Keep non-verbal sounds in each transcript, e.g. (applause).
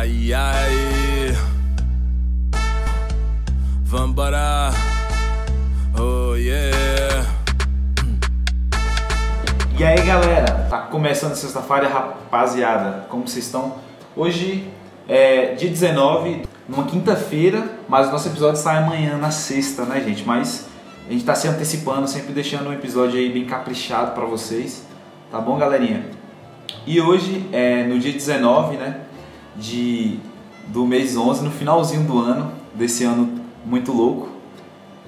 Ai, ai. Vambora. Oh, yeah. E aí galera, tá começando sexta-feira, rapaziada, como vocês estão? Hoje é dia 19, numa quinta-feira, mas o nosso episódio sai amanhã na sexta, né gente? Mas a gente tá se antecipando, sempre deixando um episódio aí bem caprichado pra vocês, tá bom galerinha? E hoje, é no dia 19, né, de, do mês 11, no finalzinho do ano, desse ano muito louco,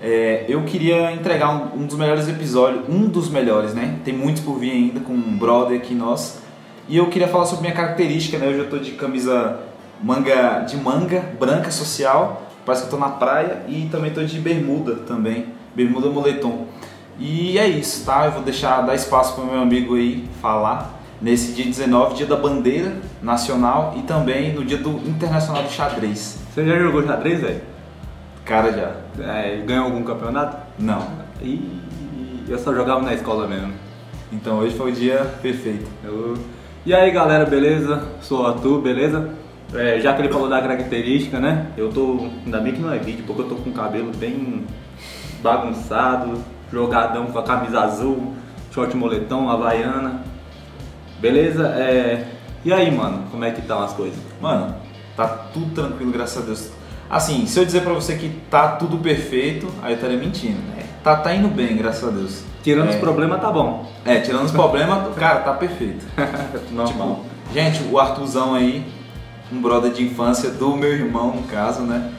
é, eu queria entregar um, um, dos melhores episódios, um dos melhores, né? Tem muitos por vir ainda com um brother aqui nós. E eu queria falar sobre minha característica, né? Hoje eu tô de camisa manga de manga branca social, parece que eu tô na praia e também tô de bermuda também, bermuda moletom. E é isso, tá? Eu vou deixar dar espaço para meu amigo aí falar nesse dia 19, dia da bandeira nacional e também no dia do internacional do xadrez. Você já jogou xadrez, velho? Cara, já. É, ganhou algum campeonato? Não. E eu só jogava na escola mesmo. Então hoje foi o dia perfeito. Eu... E aí galera, beleza? Sou o Arthur, beleza? É, já que ele falou da característica, né? Eu tô. Ainda bem que não é vídeo, porque eu tô com o cabelo bem bagunçado, jogadão com a camisa azul, short moletom, havaiana. Beleza? É... E aí, mano, como é que estão as coisas? Mano, tá tudo tranquilo, graças a Deus. Assim, se eu dizer pra você que tá tudo perfeito, aí eu estaria mentindo. É, tá, tá indo bem, graças a Deus. Tirando é, os problemas, tá bom. É, tirando os problemas, (laughs) cara, tá perfeito. (laughs) Normal. Tipo, gente, o Artuzão aí, um brother de infância do meu irmão, no caso, né?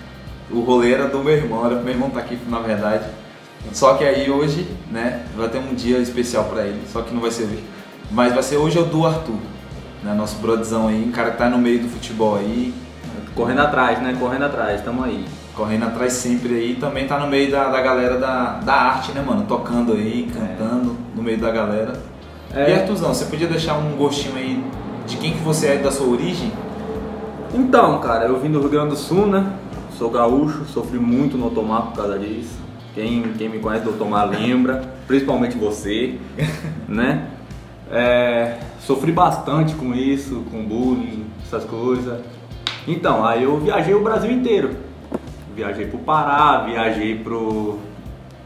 O rolê era do meu irmão, era pro meu irmão tá aqui, na verdade. Só que aí hoje, né, vai ter um dia especial pra ele, só que não vai ser hoje. Mas vai ser hoje é o do Arthur, né? Nosso brodzão aí, um cara que tá no meio do futebol aí. Correndo atrás, né? Correndo atrás, tamo aí. Correndo atrás sempre aí, também tá no meio da, da galera da, da arte, né, mano? Tocando aí, cantando é. no meio da galera. É. E Arthurzão, você podia deixar um gostinho aí de quem que você é da sua origem? Então, cara, eu vim do Rio Grande do Sul, né? Sou gaúcho, sofri muito no Otomar por causa disso. Quem, quem me conhece do Otomar lembra, principalmente você, (laughs) né? É, sofri bastante com isso, com bullying, essas coisas. Então, aí eu viajei o Brasil inteiro. Viajei pro Pará, viajei pro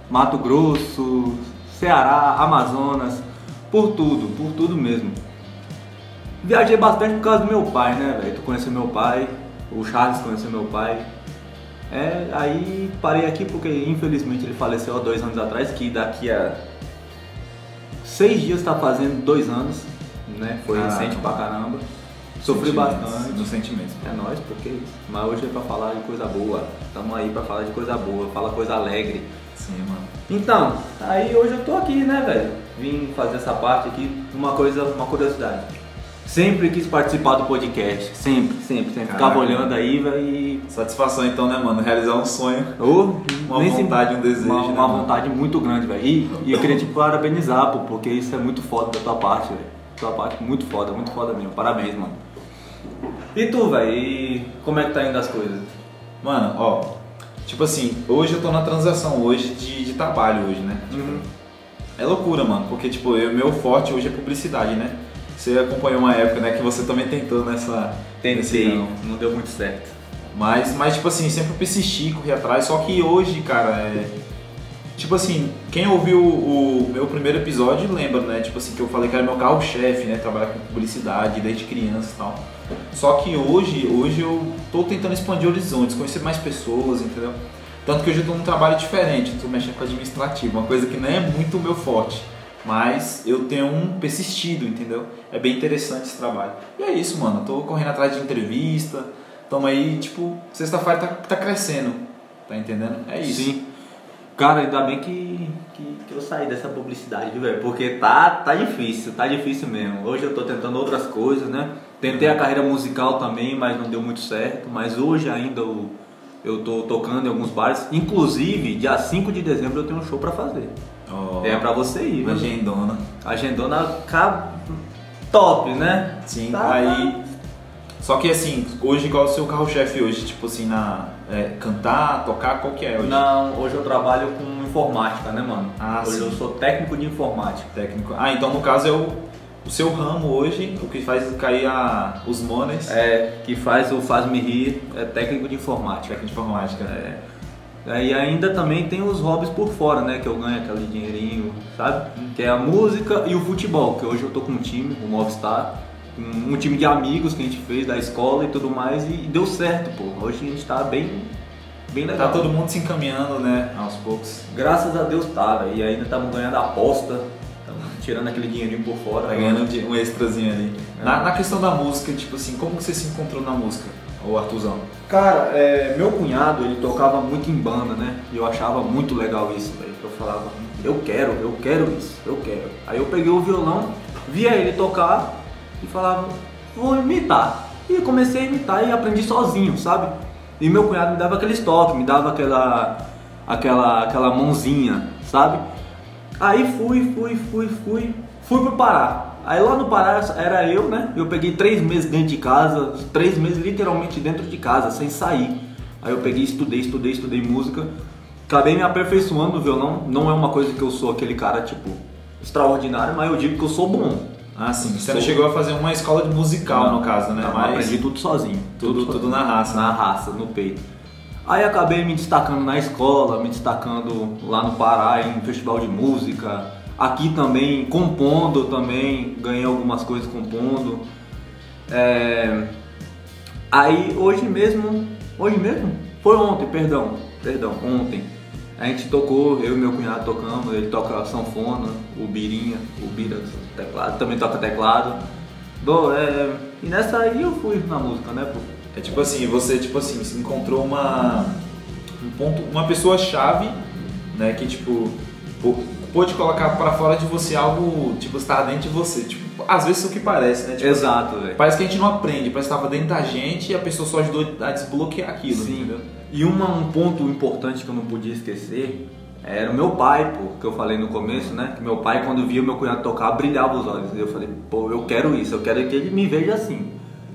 Mato Grosso, Ceará, Amazonas, por tudo, por tudo mesmo. Viajei bastante por causa do meu pai, né, velho? Tu conheceu meu pai, o Charles conheceu meu pai. É, aí parei aqui porque infelizmente ele faleceu há dois anos atrás, que daqui a seis dias tá fazendo dois anos, né? Foi Caraca. recente pra caramba. Sofri bastante. No sentimento. É nóis, porque. Mas hoje é pra falar de coisa boa. Tamo aí pra falar de coisa boa, fala coisa alegre. Sim, mano. Então, aí hoje eu tô aqui, né, velho? Vim fazer essa parte aqui, uma coisa, uma curiosidade. Sempre quis participar do podcast. Sempre, sempre, sempre. Ficava olhando aí, velho. Satisfação então, né, mano? Realizar um sonho. Oh, uma vontade, um desejo. Uma, né, uma vontade muito grande, velho. E, e, eu queria te parabenizar, pô, porque isso é muito foda da tua parte, velho. Tua parte muito foda, muito foda mesmo. Parabéns, mano. E tu, velho? E como é que tá indo as coisas? Mano, ó. Tipo assim, hoje eu tô na transação hoje de, de trabalho hoje, né? Uhum. É loucura, mano, porque tipo, o meu forte hoje é publicidade, né? Você acompanhou uma época, né, que você também tentou nessa. Tentei, não. não deu muito certo. Mas, mas, tipo assim, sempre persisti, corri atrás. Só que hoje, cara, é. Tipo assim, quem ouviu o meu primeiro episódio lembra, né? Tipo assim, que eu falei que era meu carro-chefe, né? Trabalhar com publicidade desde criança e tal. Só que hoje, hoje eu tô tentando expandir horizontes, conhecer mais pessoas, entendeu? Tanto que hoje eu tô num trabalho diferente, tô mexendo com administrativo, uma coisa que não é muito o meu forte. Mas eu tenho um persistido, entendeu? É bem interessante esse trabalho. E é isso, mano. tô correndo atrás de entrevista. Tamo aí, tipo, sexta-feira tá, tá crescendo. Tá entendendo? É isso. Sim. Cara, ainda bem que, que, que eu saí dessa publicidade, velho? Porque tá, tá difícil, tá difícil mesmo. Hoje eu tô tentando outras coisas, né? Tentei a carreira musical também, mas não deu muito certo. Mas hoje ainda eu, eu tô tocando em alguns bares. Inclusive, dia 5 de dezembro eu tenho um show pra fazer. Oh, é pra você ir, viu? Agendona. Agendona top, né? Sim, tá, aí. Só que assim, hoje qual é o seu carro-chefe hoje? Tipo assim, na. É, cantar, tocar, qual que é hoje? Não, hoje eu trabalho com informática, né, mano? Ah, hoje sim. eu sou técnico de informática. Técnico. Ah, então no caso é o. o seu ramo hoje, o que faz cair a, os monies, É, que faz o Faz-me Rir, é técnico de informática. técnica de informática. É. É, E ainda também tem os hobbies por fora, né? Que eu ganho aquele dinheirinho, sabe? Que é a música e o futebol, que hoje eu tô com um time, o Movistar, um, um time de amigos que a gente fez da escola e tudo mais, e, e deu certo, pô. Hoje a gente tá bem, bem legal. Tá todo mundo se encaminhando, né? Aos poucos. Graças a Deus tá, velho. E ainda estamos ganhando a aposta, estamos tirando aquele dinheirinho por fora. Tá ganhando um extrazinho ali. Na, na questão da música, tipo assim, como que você se encontrou na música, o Artuzão? Cara, é, meu cunhado, ele tocava muito em banda, né? E eu achava muito legal isso, velho. Eu falava, eu quero, eu quero isso, eu quero. Aí eu peguei o violão, via ele tocar e falava, vou imitar. E comecei a imitar e aprendi sozinho, sabe? E meu cunhado me dava aqueles toques, me dava aquela, aquela, aquela mãozinha, sabe? Aí fui, fui, fui, fui, fui pro Pará. Aí lá no Pará era eu, né? Eu peguei três meses dentro de casa, três meses literalmente dentro de casa, sem sair. Aí eu peguei, estudei, estudei, estudei música. Acabei me aperfeiçoando no violão. Não é uma coisa que eu sou aquele cara, tipo, extraordinário, mas eu digo que eu sou bom. Ah, sim. Você Sou- chegou a fazer uma escola de musical, Não, no caso, né? não, Mas aprendi tudo sozinho. tudo, sozinho. tudo na raça. na raça, no peito. Aí acabei me destacando na escola, me destacando lá no Pará em festival de música. Aqui também, compondo também, ganhei algumas coisas compondo. É, Aí hoje mesmo, hoje mesmo? Foi ontem, perdão, perdão, ontem. A gente tocou, eu e meu cunhado tocamos, ele toca sanfona, o Birinha, o Bira teclado, também toca teclado. Bom, é, e nessa aí eu fui na música, né, pô? É tipo assim, você tipo assim, se encontrou uma um ponto, uma pessoa chave, né, que tipo pôde colocar pra fora de você algo, tipo, estar dentro de você, tipo, às vezes é o que parece, né? Tipo, Exato, velho. Parece que a gente não aprende, parece que estava dentro da gente e a pessoa só ajudou a desbloquear aquilo, Sim. entendeu? E uma, um ponto importante que eu não podia esquecer era o meu pai, pô, que eu falei no começo, né? Que meu pai, quando via meu cunhado tocar, brilhava os olhos. E eu falei, pô, eu quero isso, eu quero que ele me veja assim.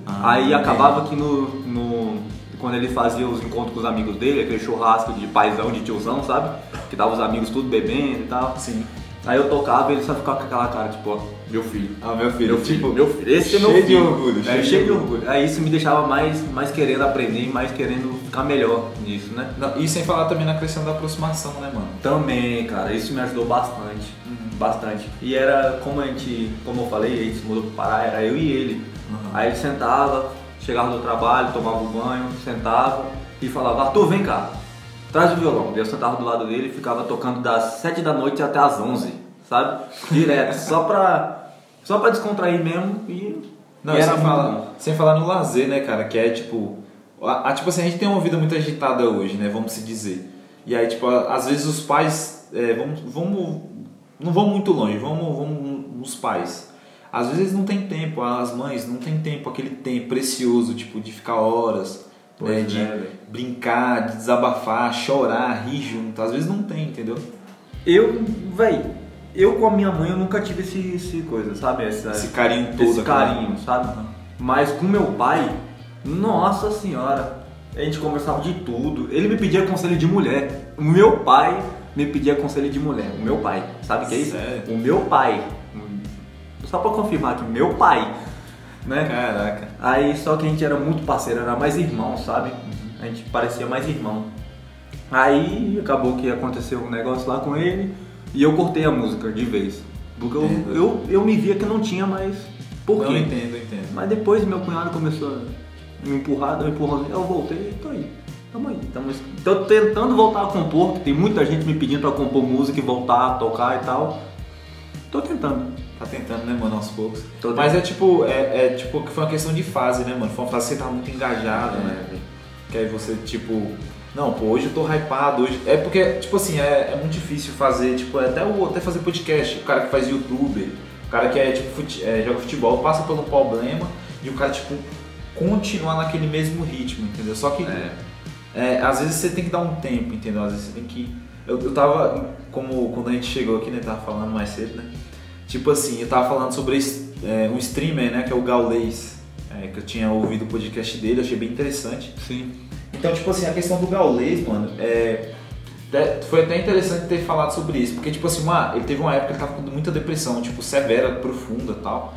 Ah, Aí acabava que no, no- Quando ele fazia os encontros com os amigos dele, aquele churrasco de paizão, de tiozão, sabe? Que tava os amigos tudo bebendo e tal. Sim. Aí eu tocava e ele só ficava com aquela cara, tipo, ó, meu filho. Ah, meu filho, Meu filho, tipo, meu filho, esse é meu cheio de filho. orgulho, É, cheio de cheio de orgulho. orgulho. Aí isso me deixava mais, mais querendo aprender e mais querendo ficar melhor nisso, né? Não, e sem falar também na questão da aproximação, né, mano? Também, cara, isso me ajudou bastante. Uhum. Bastante. E era como a gente, como eu falei, a gente se mudou pro Pará, era eu e ele. Uhum. Aí ele sentava, chegava do trabalho, tomava um banho, sentava e falava, Arthur, vem cá, traz o violão. Eu sentava do lado dele e ficava tocando das 7 da noite até as 11, sabe? Direto, só pra, só pra descontrair mesmo e, Não, e era sem muito falar, sem falar no lazer, né, cara, que é tipo. A, a- tipo assim, a gente tem uma vida muito agitada hoje, né? Vamos se dizer. E aí, tipo, a- às vezes os pais. É, vamos, vamos. Não vão muito longe, vamos, vamos nos pais. Às vezes eles não tem tempo, as mães não tem tempo, aquele tempo precioso, tipo, de ficar horas, Pois né, é, de velho. brincar, de desabafar, chorar, rir junto. Às vezes não tem, entendeu? Eu, véi, eu com a minha mãe eu nunca tive esse, esse coisa, sabe? Essa, Esse carinho todo. esse carinho, sabe? Mas com meu pai, nossa senhora, a gente conversava de tudo. Ele me pedia conselho de mulher. O meu pai me pedia conselho de mulher. O meu pai, sabe o que é isso? Sério? O meu pai. Só pra confirmar que meu pai, né? Caraca. Aí só que a gente era muito parceiro, era mais irmão, sabe? A gente parecia mais irmão. Aí acabou que aconteceu um negócio lá com ele e eu cortei a música de vez. Porque eu, eu, eu me via que não tinha mais por Não, quê. eu entendo, eu entendo. Mas depois meu cunhado começou a me empurrar, deu um empurrãozinho, eu voltei e tô aí. Tamo aí. Tamo, tô tentando voltar a compor, que tem muita gente me pedindo pra compor música e voltar a tocar e tal. Tô tentando. Tá tentando, né, mano, aos poucos. Tô Mas é tipo, é, é tipo que foi uma questão de fase, né, mano? Foi uma fase que você tava muito engajado, né? É. Que aí você, tipo, não, pô, hoje eu tô hypado, hoje. É porque, tipo assim, é, é muito difícil fazer, tipo, até, o, até fazer podcast, o cara que faz youtuber, o cara que é, tipo, fute- é, joga futebol, passa um problema e o cara, tipo, continuar naquele mesmo ritmo, entendeu? Só que É. é, às vezes você tem que dar um tempo, entendeu? Às vezes você tem que. Eu, eu tava, como quando a gente chegou aqui, né? Tava falando mais cedo, né? Tipo assim, eu tava falando sobre é, um streamer, né? Que é o Gaulês. é, que eu tinha ouvido o podcast dele, achei bem interessante. Sim. Então, tipo assim, a questão do Gaulês, mano, é. Foi até interessante ter falado sobre isso, porque, tipo assim, uma, ele teve uma época que ele tava com muita depressão, tipo, severa, profunda e tal.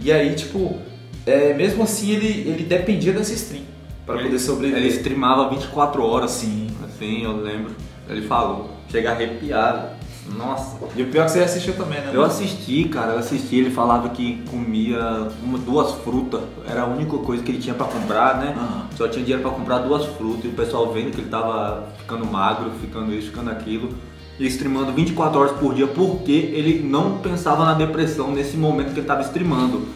E aí, tipo, é, mesmo assim ele, ele dependia dessa stream pra Ele- poder sobreviver. Ele streamava 24 horas, Sim. assim, eu lembro. Ele falou, chega arrepiado. Nossa. E o pior é que você assistiu também, né? Eu assisti, cara, eu assisti, ele falava que comia uma, duas frutas, era a única coisa que ele tinha pra comprar, né? Aham. Só tinha dinheiro pra comprar duas frutas e o pessoal vendo que ele tava ficando magro, ficando isso, ficando aquilo, e streamando 24 horas por dia porque ele não pensava na depressão nesse momento que ele tava streamando.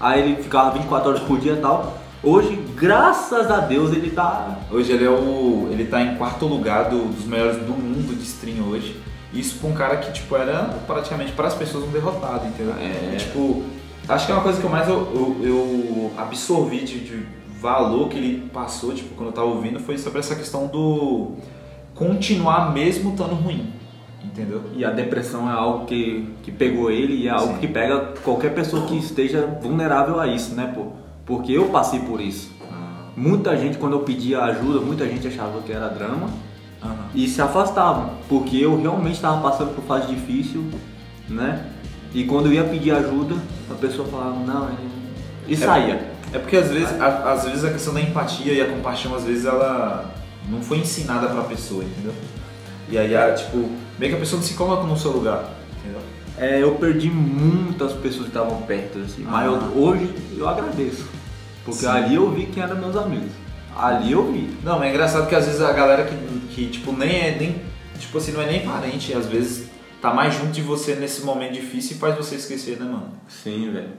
Aí ele ficava 24 horas por dia e tal. Hoje, graças a Deus, ele tá. Hoje ele é o. ele tá em quarto lugar do- dos melhores do mundo de stream hoje. Isso pra um cara que, tipo, era praticamente para as pessoas um derrotado, entendeu? É. Tipo, acho que é uma coisa que eu mais eu, eu- eu absorvi de, de valor que ele passou, tipo, quando eu tava ouvindo, foi sobre essa questão do continuar mesmo estando ruim. Entendeu? E a depressão é algo que, que pegou ele e é algo Sim. que pega qualquer pessoa que esteja vulnerável a isso, né, pô? Porque eu passei por isso. Muita gente, quando eu pedia ajuda, muita gente achava que era drama Aham. e se afastavam, porque eu realmente estava passando por fase difícil, né? E quando eu ia pedir ajuda, a pessoa falava, não, ele... e saía. É porque às vezes, a, às vezes a questão da empatia e a compaixão, às vezes ela não foi ensinada pra pessoa, entendeu? E aí, a, tipo, meio que a pessoa não se coloca no seu lugar, entendeu? É, eu perdi muitas pessoas que estavam perto, assim, mas eu- Ah. hoje eu agradeço, porque Sim. ali eu vi quem eram meus amigos. Ali eu vi. Não, mas é engraçado que às vezes a galera que, que tipo, nem é nem. Tipo assim, não é nem parente, às vezes tá mais junto de você nesse momento difícil e faz você esquecer, né, mano? Sim, velho.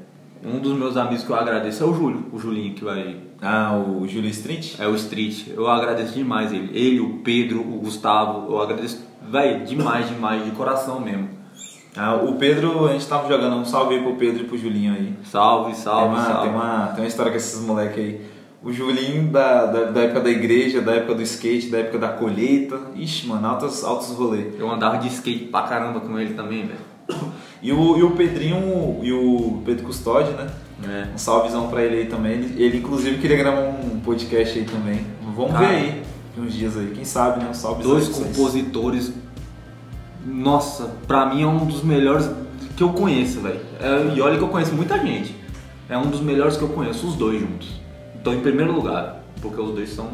Um dos meus amigos que eu agradeço é o Júlio, o Julinho que vai. Ah, o Júlio Street? É o Street. Eu agradeço demais ele. Ele, o Pedro, o Gustavo, eu agradeço, velho, demais, demais, de coração mesmo. Ah, o Pedro, a gente tava jogando um salve aí pro Pedro e pro Julinho aí. Salve, Tem salve, uma, salve. tem, uma, tem uma história com esses moleques aí. O Julinho da, da, da época da igreja, da época do skate, da época da colheita. Ixi, mano, altos, altos rolês. Eu andava de skate pra caramba com ele também, velho. E o, e o Pedrinho e o Pedro Custódio, né? É. Um salvezão pra ele aí também. Ele, ele, inclusive queria gravar um podcast aí também. Vamos Ah. ver aí, uns dias aí. Quem sabe, né? Um salve Dois vocês. compositores. Nossa, pra mim é um dos melhores que eu conheço, velho. É, e olha que eu conheço muita gente. É um dos melhores que eu conheço, os dois juntos. Então, em primeiro lugar, porque os dois são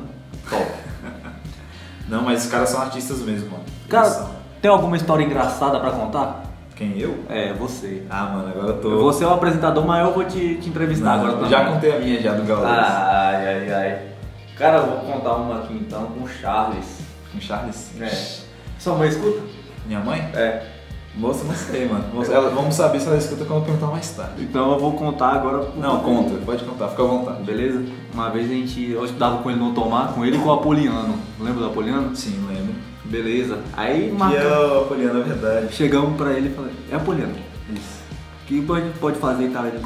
top. (laughs) Não, mas os caras são artistas mesmo, mano. Cara, são. tem alguma história engraçada pra contar? Quem eu? É, você. Ah, mano, agora eu tô. Você é o apresentador, mas eu vou te, te entrevistar Não, agora eu já contei a minha já do Gaules. Ai, ai, ai. Cara, eu vou contar uma aqui então com o Charles. Com o Charles? É. Sua mãe escuta? Minha mãe? É. Moça, não sei, mano. Moça, ela- vamos saber se ela escuta quando eu perguntar mais tarde. Então eu vou contar agora. Não, conta, pode contar, fica à vontade. Beleza? Uma vez a gente. Eu estudava com ele no Tomar, com ele e com o Apoliano. Lembra do Apoliano? Sim, lembro. Beleza. Aí Que marcamos. é o Poliana, é verdade. Chegamos pra ele e falei, é Apoliano. Isso. O que a gente pode fazer e tal? Ele,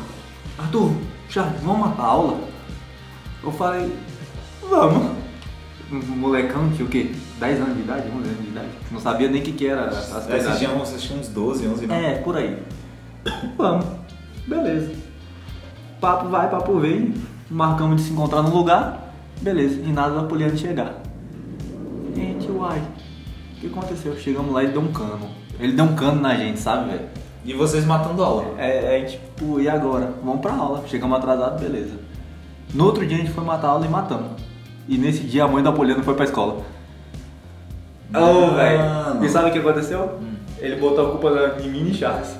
Arthur, Charles, vamos matar a aula? Eu falei, vamos. Um molecão tinha o quê? 10 anos de idade, 11 anos de idade. Não sabia nem o que, que era as vocês pegadas. tinham, vocês tinham uns 12, 11, não? É, por aí. (coughs) Vamos. Beleza. Papo vai, papo vem. Marcamos de se encontrar num lugar. Beleza. E nada da Poliana chegar. Gente, uai. O que aconteceu? Chegamos lá e deu um cano. Ele deu um cano na gente, sabe, velho? E vocês matando aula. É, é tipo, e agora? Vamos pra aula. Chegamos atrasados, beleza. No outro dia a gente foi matar a aula e matamos. E nesse dia a mãe da Poliana foi pra escola. Ô, velho. Mano. E sabe o que aconteceu? Ele botou a culpa em mim e Charles.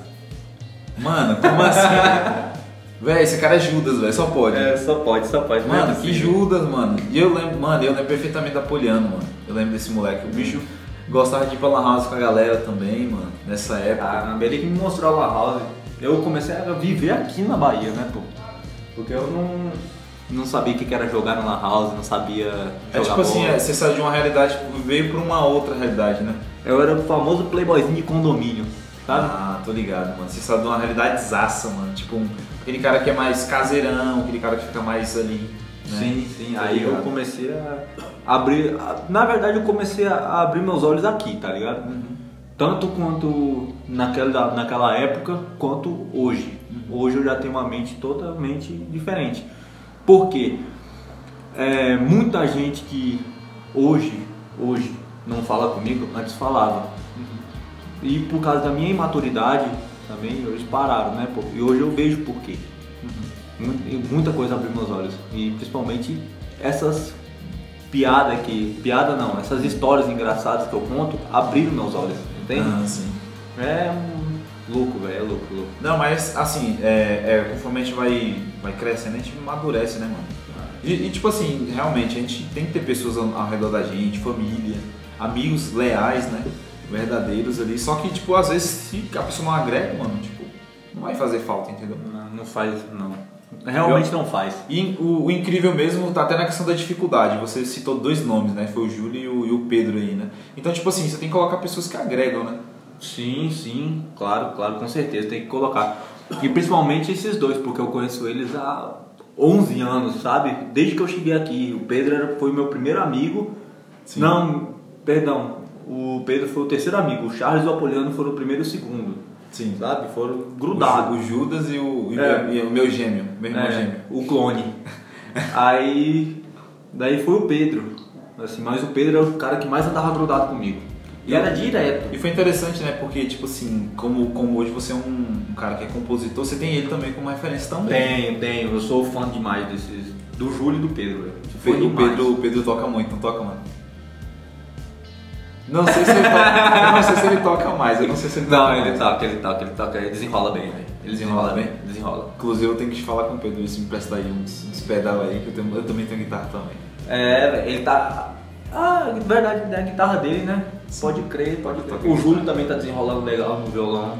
Mano, como assim? (laughs) Véi, esse cara é Judas, velho, só pode. É, só pode, só pode. não é Mano, que. Judas, mano. E eu lembro, mano, eu lembro perfeitamente da Poliano, mano. Eu lembro desse moleque. O bicho gostava de ir pra Lan House com a galera também, mano, nessa época. Caramba, ele que me mostrou a La House. Eu comecei a viver aqui na Bahia, né, pô? Porque eu não, não sabia o que era jogar na La House, não sabia É jogar tipo assim, bola. é, você saiu de uma realidade, veio pra uma outra realidade, né? Eu era o famoso playboyzinho de condomínio, sabe? Ah, tô ligado, mano. Você saiu de uma realidade zaça, mano. Tipo, um- aquele cara que é mais caseirão, aquele cara que fica mais ali. Né? Sim, sim. Tô Aí eu ligado. comecei a abrir. a- Na verdade, eu comecei a abrir meus olhos aqui, tá ligado? Uhum. Tanto quanto naquela, naquela época, quanto hoje. Hoje eu já tenho uma mente totalmente diferente. Por quê? É, muita gente que hoje, hoje não fala comigo, antes falava. E por causa da minha imaturidade, também eles pararam, né? E hoje eu vejo por quê. E Muita coisa abriu meus olhos. E principalmente essas piadas que. Piada não, essas histórias engraçadas que eu conto abriram meus olhos, entende? Ah, sim. É um louco, velho, é louco, louco. Não, mas assim, é, é, conforme a gente vai, vai crescendo, a gente amadurece, né, mano? E, e, tipo assim, realmente, a gente tem que ter pessoas ao, ao redor da gente, família, amigos leais, né? Verdadeiros ali. Só que, tipo, às vezes, se a pessoa não agrega, mano, tipo, não vai fazer falta, entendeu? Não, não faz, não. Realmente não faz. E o, o incrível mesmo tá até na questão da dificuldade. Você citou dois nomes, né? Foi o Júlio e o, e o Pedro aí, né? Então, tipo assim, você tem que colocar pessoas que agregam, né? Sim, sim, claro, claro, com certeza, tem que colocar. E principalmente esses dois, porque eu conheço eles há 11 anos, sabe? Desde que eu cheguei aqui. O Pedro era- foi meu primeiro amigo. Sim. Não, perdão. O Pedro foi o terceiro amigo. O Charles e o Apoliano foram o primeiro e o segundo. Sim. Sabe? Foram grudados. O Judas e o, e É. meu, e o meu gêmeo, meu irmão É, gêmeo. o clone. (laughs) Aí, daí foi o Pedro. Assim, mas o Pedro era o cara que mais andava grudado comigo. E era direto. E foi interessante, né? Porque, tipo assim, como, como hoje você é um, um cara que é compositor, você tem ele também como referência também. Tenho, tenho. Eu sou fã demais desses. Do Júlio e do Pedro. O Pedro, demais. Pedro, toca muito, não toca, mano? Não sei se ele toca, não sei se ele toca mais, eu não sei se ele Não, toca ele mais. toca, ele toca, ele toca, ele desenrola bem, velho. Ele Desenrola bem? Desenrola. Inclusive eu tenho que falar com o Pedro, se me emprestar aí uns, uns pedal aí, que eu, tenho- eu também tenho guitarra também. É, ele tá. Ah, verdade, né, a guitarra dele, né? Pode crer, pode crer. O. Júlio também tá desenrolando legal no violão.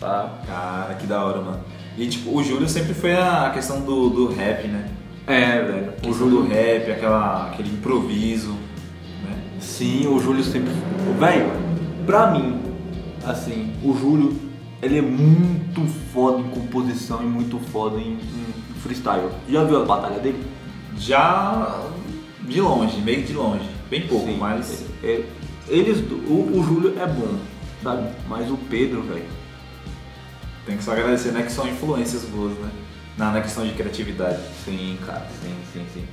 Tá. Cara, que da hora, mano. E tipo, o Júlio sempre foi a questão do, do rap, né? É, velho. O Júlio do rap, aquela, aquele improviso, né? Sim, o Júlio sempre. Velho, pra mim, assim, o Júlio, ele é muito foda em composição e muito foda em, em freestyle. Já viu a batalha dele? Já de longe, meio que de longe. Bem pouco, Sim. mas. É, eles, o, o Júlio é bom, sabe? Mas o Pedro, velho. Tem que só agradecer, né? Que são influências boas, né? Na, na questão de criatividade. Sim, cara, sim, sim, sim.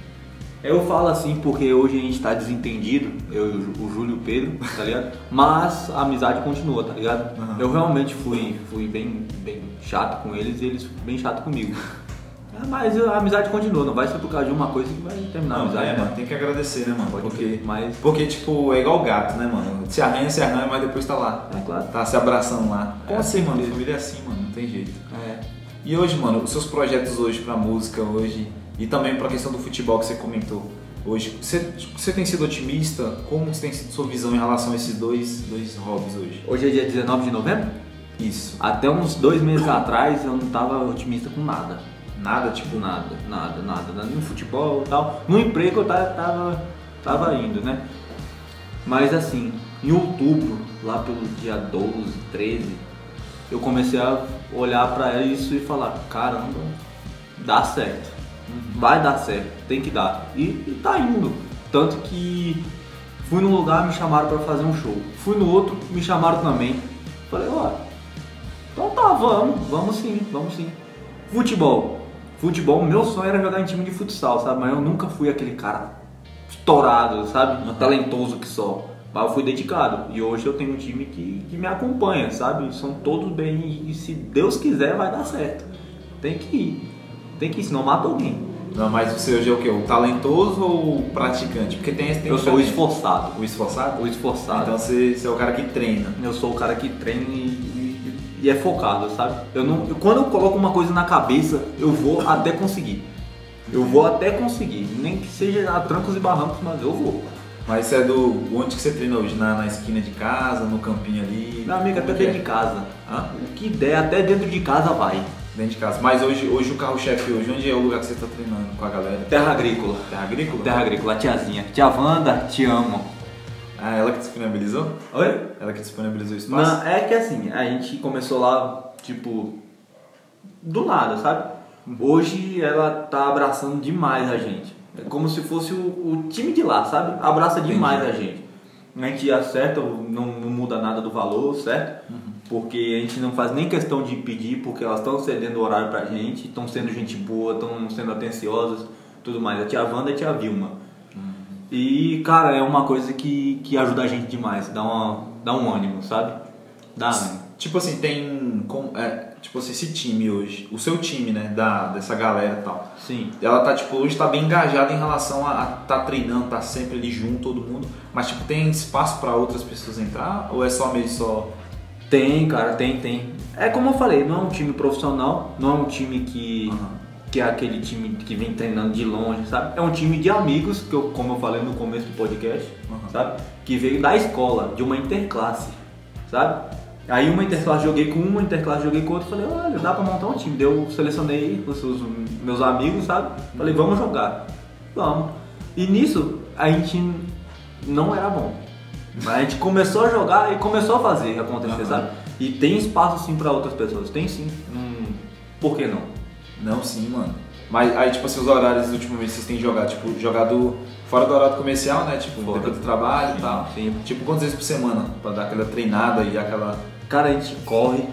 Eu falo assim porque hoje a gente tá desentendido, eu e o Jú- o Júlio e o Pedro, tá ligado? (laughs) Mas a amizade continua, tá ligado? Aham. Eu realmente fui, fui bem, bem chato com eles e eles bem chato comigo. É, Mas a amizade continua, não vai ser por causa de uma coisa que vai terminar a Não, amizade. é, né? mano, tem que agradecer, né, mano? Pode porque, mas- porque, tipo, é igual gato, né, mano? Se arranha, se arranha, mas depois tá lá. É claro. Tá se abraçando lá. Com é assim, mano. certeza. Família é assim, mano. Não tem jeito. É. E hoje, mano, os seus projetos hoje pra música hoje e também pra questão do futebol que você comentou hoje, você, você tem sido otimista? Como tem sido sua visão em relação a esses dois, dois hobbies hoje? Hoje é dia 19 de novembro? Isso. Até uns dois meses atrás eu não tava otimista com nada. Nada, tipo, Nada, nada, nada, nada. No futebol e tal. No emprego eu ta- tava, tava indo, né? Mas assim, em outubro, lá pelo dia 12, 13, eu comecei a olhar pra isso e falar, caramba, dá certo. Vai dar certo, tem que dar. E, e tá indo. Tanto que fui num lugar, me chamaram pra fazer um show. Fui no outro, me chamaram também. Falei, ó, então tá, vamos, vamos sim, vamos sim. Futebol. Futebol, meu sonho era jogar em time de futsal, sabe? Mas eu nunca fui aquele cara estourado, sabe? Talentoso que só. Mas eu fui dedicado. E hoje eu tenho um time que, que me acompanha, sabe? São todos bem. E se Deus quiser, vai dar certo. Tem que ir. Tem que ir, senão mata alguém. Não, mas você hoje é o quê? O talentoso ou o praticante? Porque tem esse tem Eu sou o esforçado. O esforçado? O esforçado. Então você, você é o cara que treina. Eu sou o cara que treina e, e- é focado, sabe? Eu não, eu- quando eu coloco uma coisa na cabeça, eu vou até conseguir. Eu vou até conseguir. Nem que seja a trancos e barrancos, mas eu vou. Mas você é do. Onde que você treina hoje? Na, na esquina de casa, no campinho ali? Meu amigo, até dentro é? de casa. Hã? O que der, até dentro de casa vai. Dentro de casa. Mas hoje, hoje o carro-chefe hoje, onde é o lugar que você está treinando com a galera? Terra agrícola. Terra Agrícola? Terra agrícola, tiazinha. Tia Wanda, te amo. Ah, ela que disponibilizou? Oi? Ela que disponibilizou o espaço? Não, é que assim, a gente começou lá, tipo, do nada, sabe? Hoje ela tá abraçando demais a gente. É como se fosse o, o time de lá, sabe? Abraça demais a gente. A gente acerta, não, não muda nada do valor, certo? Porque a gente não faz nem questão de pedir, porque elas estão cedendo o horário pra gente, estão sendo gente boa, estão sendo atenciosas, tudo mais. A tia Wanda e a tia Vilma. E, cara, é uma coisa que, que ajuda a gente demais, dá, uma, dá um ânimo, sabe? Dá ânimo. Tipo assim, tem. com- é, tipo assim, esse time hoje, o seu time, né, da, dessa galera e tal, Sim. ela tá, tipo, hoje tá bem engajada em relação a, a tá treinando, tá sempre ali junto, todo mundo, mas, tipo, tem espaço pra outras pessoas entrar ou é só meio só... Tem, cara, tem, tem. É como eu falei, não é um time profissional, não é um time que, Aham. Que é aquele time que vem treinando de longe, sabe? É um time de amigos, que eu, como eu falei no começo do podcast, Aham. sabe? Que veio da escola, de uma interclasse, sabe? Aí uma interclasse joguei com uma, interclasse joguei com outra, falei, olha, dá pra montar um time. Daí eu selecionei os, os meus amigos, sabe? Falei, vamos jogar. Vamos. E nisso, a gente não era bom. Mas a gente começou a jogar e começou a fazer acontecer, Aham. sabe? E tem espaço sim pra outras pessoas, tem sim. Hum, por que não? Não, sim, mano. Mas aí, tipo assim, os horários ultimamente vocês têm jogado, tipo, jogado fora do horário comercial, né? Tipo, Fora. depois do trabalho e tal. Sim. Tipo, quantas vezes por semana? Pra dar aquela treinada e aquela. Cara, a gente corre,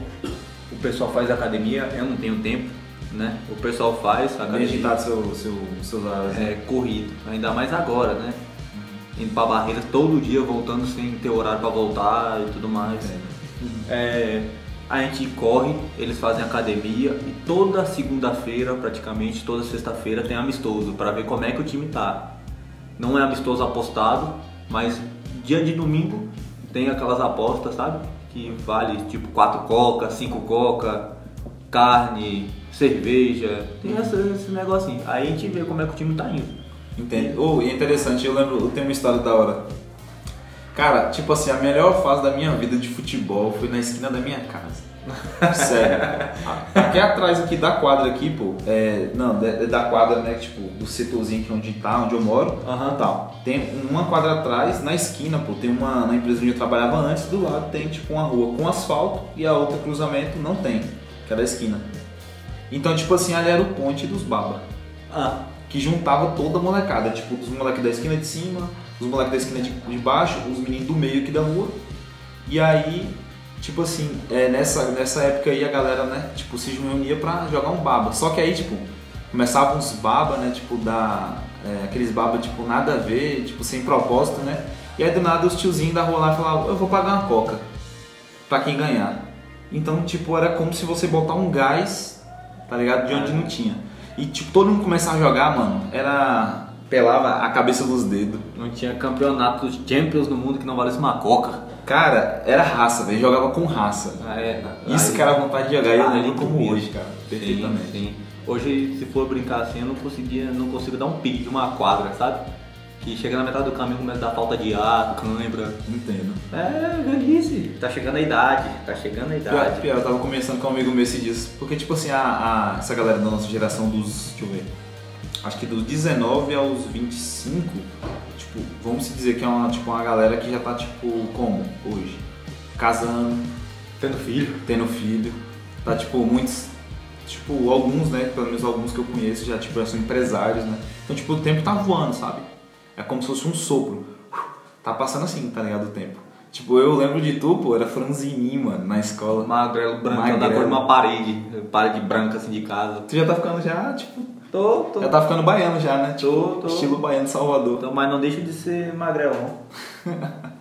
o pessoal faz academia, eu não tenho tempo, né? O pessoal faz Bem academia. agitado seu, seu, seus horários. né? é, corrido, ainda mais agora, né? Indo pra Barreiras todo dia, voltando sem ter horário pra voltar e tudo mais. É, a gente corre, eles fazem academia e toda segunda-feira, praticamente toda sexta-feira tem amistoso pra ver como é que o time tá. Não é amistoso apostado, mas dia de domingo tem aquelas apostas, sabe? Que vale tipo 4 coca, 5 coca, carne, cerveja, tem essa- esse negocinho. Aí a gente vê como é que o time tá indo. Entende? Oh, e é interessante, eu lembro, tenho uma história da hora. Cara, tipo assim, a melhor fase da minha vida de futebol foi na esquina da minha casa. (laughs) Sério. Aqui atrás aqui da quadra aqui, pô, é, não, da, da quadra, né, tipo, do setorzinho aqui onde tá, onde eu moro, Aham. tal. Tem uma quadra atrás, na esquina, pô, tem uma, na empresa onde eu trabalhava antes, do lado tem tipo uma rua com asfalto e a outra cruzamento não tem, que é da esquina. Então, tipo assim, ali era o ponte dos baba Ah, que juntava toda a molecada, tipo, os moleques da esquina de cima, os moleques da esquina de, de baixo, os meninos do meio aqui da rua. E aí, tipo assim, é, nessa, nessa época aí a galera, né, tipo, se reunia pra jogar um baba. Só que aí, tipo, começavam uns baba, né, tipo, da, é, aqueles baba, tipo, nada a ver, tipo, sem propósito, né. E aí do nada os tiozinhos da rua lá falavam, eu vou pagar uma coca pra quem ganhar. Então, tipo, era como se você botar um gás, tá ligado? De onde não tinha. E, tipo, todo mundo começava a jogar, mano, era. Pelava a cabeça dos dedos. não tinha campeonato dos Champions no mundo que não valesse uma coca. Cara, era raça, velho. Jogava com raça. Ah, é. Isso Aí- que era a vontade de jogar. E eu Ah, lembro como hoje, cara. Perfeitamente. Sim, sim. Hoje, se for brincar assim, eu não conseguia, não consigo dar um pique de uma quadra, sabe? Que chega na metade do caminho começa a dar falta de ar, cãibra. Entendo. É, velhice. Tá chegando a idade, tá chegando a idade. pior, eu tava conversando com um amigo meu esses dias. Porque, tipo assim, a, a- essa galera da nossa geração dos. Deixa eu ver. Acho que dos 19 aos 25, tipo, vamos se dizer que é uma, tipo, uma galera que já tá, tipo, como? Hoje? Casando, Tendo filho. tendo filho. Tá, tipo, muitos. Tipo, alguns, né? Pelo menos alguns que eu conheço já, tipo, já são empresários, né? Então, tipo, o tempo tá voando, sabe? É como se fosse um sopro. Tá passando assim, tá ligado? O tempo. Tipo, eu lembro de tu, pô, era franzininho, mano, na escola. Magrelo branco, da cor de uma parede. Parede branca assim de casa. Tu já tá ficando já, tipo. Tô, tô. Já tá ficando baiano já, né? Tipo, Tô, tô. estilo baiano de Salvador. Então, mas não deixa de ser magrelão. (laughs)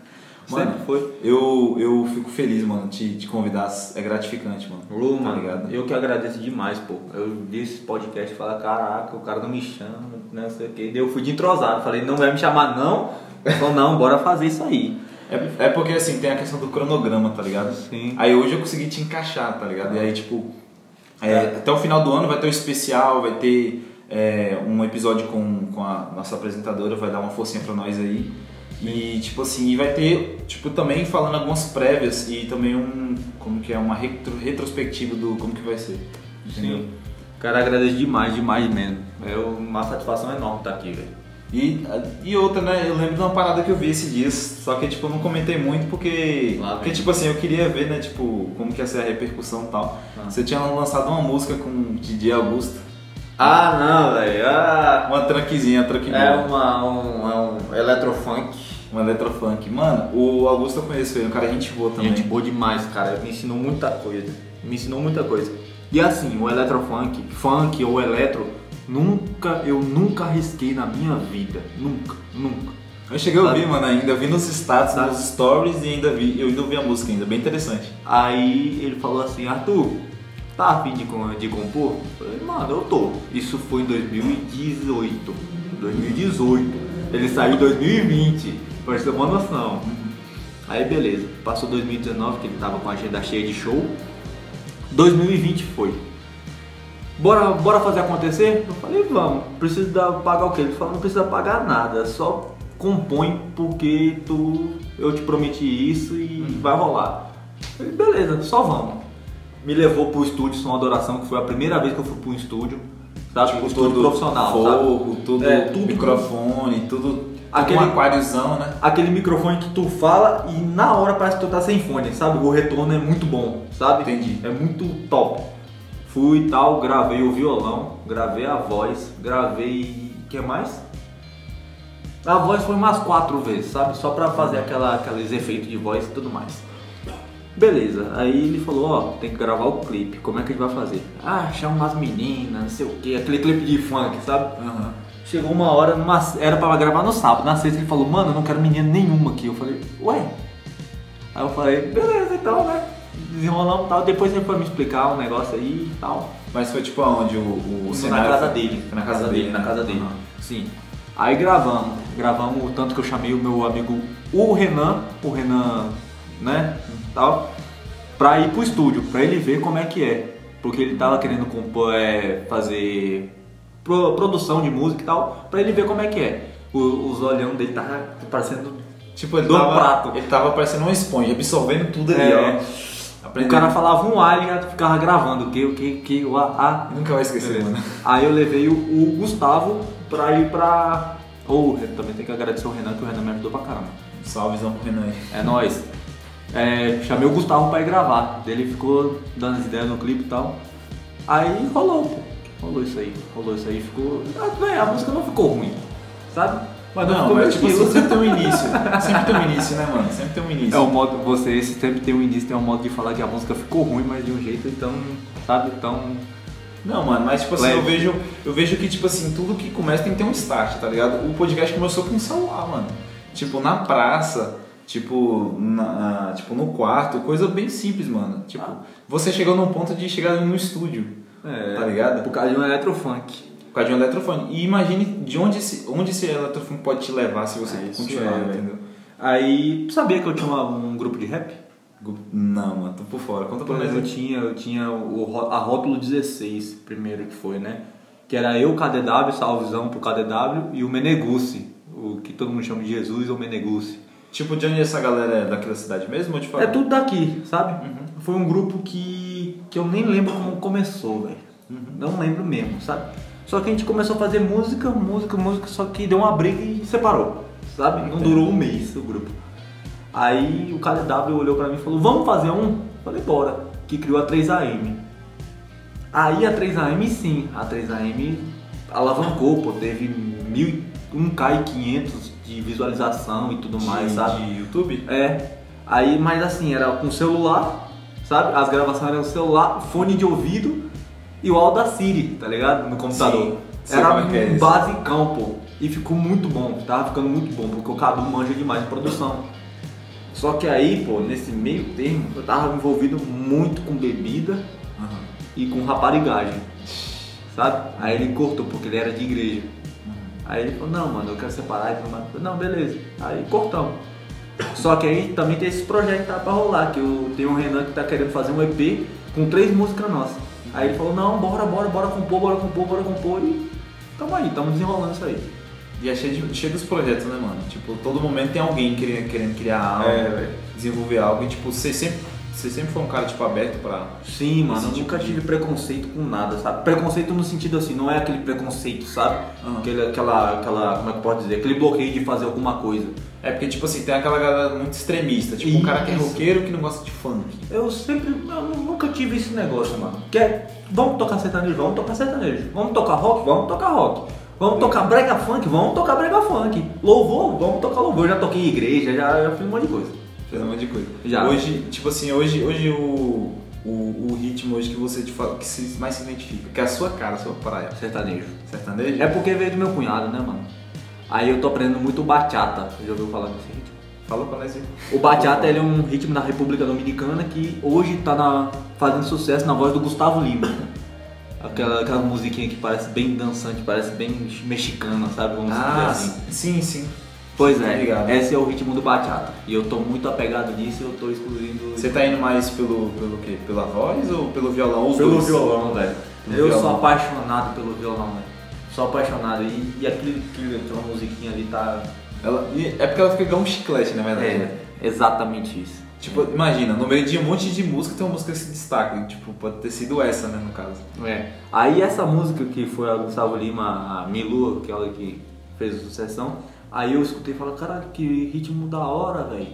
Mano, Sempre foi. Eu, eu fico feliz, mano, de te convidar. É gratificante, mano. Lu, tá mano, ligado? eu que agradeço demais, pô. Eu vi esse podcast e falei, caraca, o cara não me chama, não sei o quê. Daí eu fui de entrosado, falei, não vai me chamar não? Falou, não, bora fazer isso aí. É, é porque assim, tem a questão do cronograma, tá ligado? Sim. Aí hoje eu consegui te encaixar, tá ligado? E aí, tipo, é, até o final do ano vai ter um especial, vai ter é, um episódio com, com a nossa apresentadora, vai dar uma forcinha pra nós aí. E tipo assim, vai ter, tipo, também falando algumas prévias e também um, como que é, uma retro, retrospectiva do como que vai ser. Entendeu? Sim. Cara, agradeço demais, demais mesmo. É uma satisfação enorme estar aqui, velho. E, e outra, né? Eu lembro de uma parada que eu vi esses dias, só que tipo, eu não comentei muito porque. Vem. Porque, tipo assim, eu queria ver, né, tipo, como que ia ser a repercussão e tal. Ah. Você tinha lançado uma música com o DJ Augusto. Ah, não, velho. Ah, Uma tranquezinha, tranque é uma, um, é um electrofunk. Uma eletrofunk. Mano, o Augusto eu conheço ele, um cara gente boa também. Gente boa demais, cara. Me ensinou muita coisa. Me ensinou muita coisa. E assim, o eletrofunk, funk ou eletro, nunca, eu nunca arrisquei na minha vida. Nunca, nunca. Eu cheguei a ouvir, mano, ainda. Vi nos status, Sabe? nos stories e ainda vi, eu ainda ouvi a música ainda. Bem interessante. Aí ele falou assim, Arthur, tá afim de, de compor? Eu falei, mano, eu tô. Isso foi em 2018. 2018. Ele saiu em 2020, pra você ter uma noção. Aí beleza, passou 2019 que ele tava com a agenda cheia de show. 2020 foi. Bora, bora fazer acontecer? Eu falei, vamos. Precisa da- pagar o quê? Ele falou, não precisa pagar nada, só compõe porque tu, eu te prometi isso e vai rolar. Eu falei, beleza, só vamos. Me levou pro estúdio Som Adoração, que foi a primeira vez que eu fui pro estúdio. Sabe? Tipo, um estúdio tudo profissional, sabe? fogo, tudo, É, tudo- microfone, tudo. Aquele- Aquele um aquáriozão, né? Aquele microfone que tu fala e na hora parece que tu tá sem fone, sabe? O retorno é muito bom, sabe? Entendi. É muito top. Fui e tal, gravei o violão, gravei a voz, gravei. O que mais? A voz foi umas quatro vezes, sabe? Só pra fazer aquela, aqueles efeitos de voz e tudo mais. Beleza, aí ele falou, ó, tem que gravar o clipe, como é que a gente vai fazer? Ah, chama umas meninas, não sei o que, aquele clipe de funk, sabe? Aham. Chegou uma hora, numa, era pra gravar no sábado, na sexta ele falou, mano, eu não quero menina nenhuma aqui. Eu falei, ué? Aí eu falei, beleza então, né? Desenrolamos e tal, depois ele foi me explicar um negócio aí e tal. Mas foi tipo aonde o, o na casa foi? dele. Foi na casa dele, na né? casa dele. Aham. Sim. Aí gravamos. Gravamos o tanto que eu chamei o meu amigo, o Renan, o Renan, né? Tal, pra ir pro estúdio, pra ele ver como é que é. Porque ele tava querendo compor, é, fazer pro- produção de música e tal, pra ele ver como é que é. O- os olhão dele tava parecendo. Tipo, ele Do tava, prato. ele tava parecendo uma esponja, absorvendo tudo ali, É. ó. O Aprendendo. cara falava um A e já ficava gravando o que, o que, o que, o A, A. Nunca vai esquecer, Beleza. mano. Aí eu levei o, o Gustavo pra ir pra. Ou também tem que agradecer o Renan, que o Renan me ajudou pra caramba. Salvezão pro Renan aí. É nóis. É, chamei o Gustavo pra ir gravar. Ele ficou dando as ideias no clipe e tal. Aí rolou, pô. Rolou isso aí. Rolou isso aí. Ficou. Ah, véi, a música não ficou ruim. Sabe? Mas não não, mas tipo assim, sempre tem um (laughs) início. Sempre tem um início, né, mano? Sempre tem um início. É o modo, você esse sempre tem um início, tem um modo de falar que a música ficou ruim, mas de um jeito então, sabe, tão. Não, mano, mas tipo assim, Leve. eu vejo, eu vejo que, tipo assim, tudo que começa tem que ter um start, tá ligado? O podcast começou com um celular, mano. Tipo, na praça, tipo, na, tipo, no quarto, coisa bem simples, mano. Tipo, você chegou num ponto de chegar no estúdio, tá ligado? Por causa de um eletrofunk. Causa de um eletrofone. E imagine de onde esse, onde esse eletrofone pode te levar se você É, continuar, é, entendeu? Aí, tu sabia que eu tinha uma- um grupo de rap? Não, mano, tô por fora. Conta pra nós exemplo, eu tinha, eu tinha o, a Rótulo 16, primeiro que foi, né? Que era eu, KDW, salvezão pro KDW, e o Meneguci, o que todo mundo chama de Jesus ou Meneguci. Tipo, de onde essa galera é daquela cidade mesmo ou de fora? É tudo daqui, sabe? Foi um grupo que, que eu nem lembro como começou, velho. Não lembro mesmo, sabe? Só que a gente começou a fazer música, música, música, só que deu uma briga e separou, sabe? Não durou um mês o grupo. Aí o KDW olhou pra mim e falou, vamos fazer um? Falei, bora. Que criou a 3AM. Aí a 3AM sim, a 3AM alavancou, pô, teve mil, 1K e 500 de visualização e tudo mais, de, sabe? de YouTube? É. Aí, mas assim, era com celular, sabe? As gravações eram celular, fone de ouvido e o Audacity, tá ligado? No computador. Sim, era como é é um basicão, pô. E ficou muito bom, tava ficando muito bom, porque o Cadu manja demais de produção. Só que aí, pô, nesse meio termo, eu tava envolvido muito com bebida Aham. e com raparigagem, sabe? Aí ele cortou, porque ele era de igreja. Aí ele falou, não, mano, eu quero separar e tudo mais. Falei, Não, beleza. Aí cortamos. Só que aí também tem esse projeto que tá pra rolar, que eu tenho um Renan que tá querendo fazer um EP com três músicas nossas. Aí ele falou, não, bora, bora, bora compor, bora compor, bora compor e tamo aí, tamo desenrolando isso aí. E é cheio, de, cheio dos projetos, né, mano? Tipo, todo momento tem alguém querendo, querendo criar algo, É, desenvolver algo. E, tipo, você sempre, você sempre foi um cara, tipo, aberto pra... Sim, mano, nunca tipo de- tive preconceito com nada, sabe? Preconceito no sentido assim, não é aquele preconceito, sabe? Aham. Aquele, aquela, aquela, como é que posso dizer? Aquele bloqueio de fazer alguma coisa. É porque, tipo assim, tem aquela galera muito extremista. Tipo, um cara que é Isso. roqueiro que não gosta de funk. Eu sempre, eu nunca tive esse negócio, mano. Quer, vamos tocar sertanejo, vamos tocar sertanejo. Vamos tocar rock, vamos tocar rock. Vamos tocar brega funk, vamos tocar brega funk. Louvor, vamos tocar louvor. Eu já toquei em igreja, já, já fiz um monte de coisa. Fez um monte de coisa. Já. Hoje, tipo assim, hoje, hoje o, o, o ritmo hoje que você te fala, que se, mais se identifica, que é a sua cara, a sua praia. Sertanejo. Sertanejo? É porque veio do meu cunhado, né, mano? Aí eu tô aprendendo muito bachata. Já ouviu falar desse ritmo? Fala pra nós ver. O bachata ele é um ritmo da República Dominicana que hoje tá na- fazendo sucesso na voz do Gustavo Lima. (laughs) Aquela, aquela musiquinha que parece bem dançante, parece bem mexicana, sabe? Vamos dizer Ah, assim. sim, sim. Pois é, ligado. esse é o ritmo do bachata. E eu tô muito apegado nisso e eu tô excluindo. Você tá indo mais pelo, pelo quê? Pela voz ou pelo violão? Os pelo dois? violão, velho. Eu violão. sou apaixonado pelo violão, velho. Sou apaixonado. E, e aquele, aquele, aquela musiquinha ali tá. Ela, é porque ela fica igual um chiclete, na verdade. né? É, exatamente isso. Tipo, imagina, no meio de um monte de música tem uma música que se destaca. Tipo, pode ter sido essa, né, no caso. É. Aí essa música que foi a Gustavo Lima, a Milu, aquela que fez a sucessão, aí eu escutei e falei, caralho, que ritmo da hora, velho.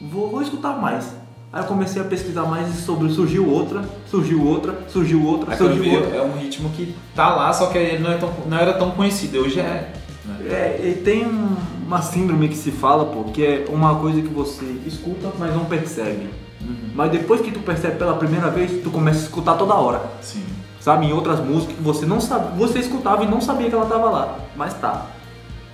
Vou, vou escutar mais. Aí eu comecei a pesquisar mais sobre, surgiu outra, surgiu outra, surgiu outra, surgiu outra. é um ritmo que tá lá, só que ele não, é tão, não era tão conhecido. Hoje é. né? É, e tem um- uma síndrome que se fala, pô, que é uma coisa que você escuta, mas não percebe. Mas depois que tu percebe pela primeira vez, tu começa a escutar toda hora. Sim. Sabe? Em outras músicas que você não sabe, você escutava e não sabia que ela tava lá, mas tá.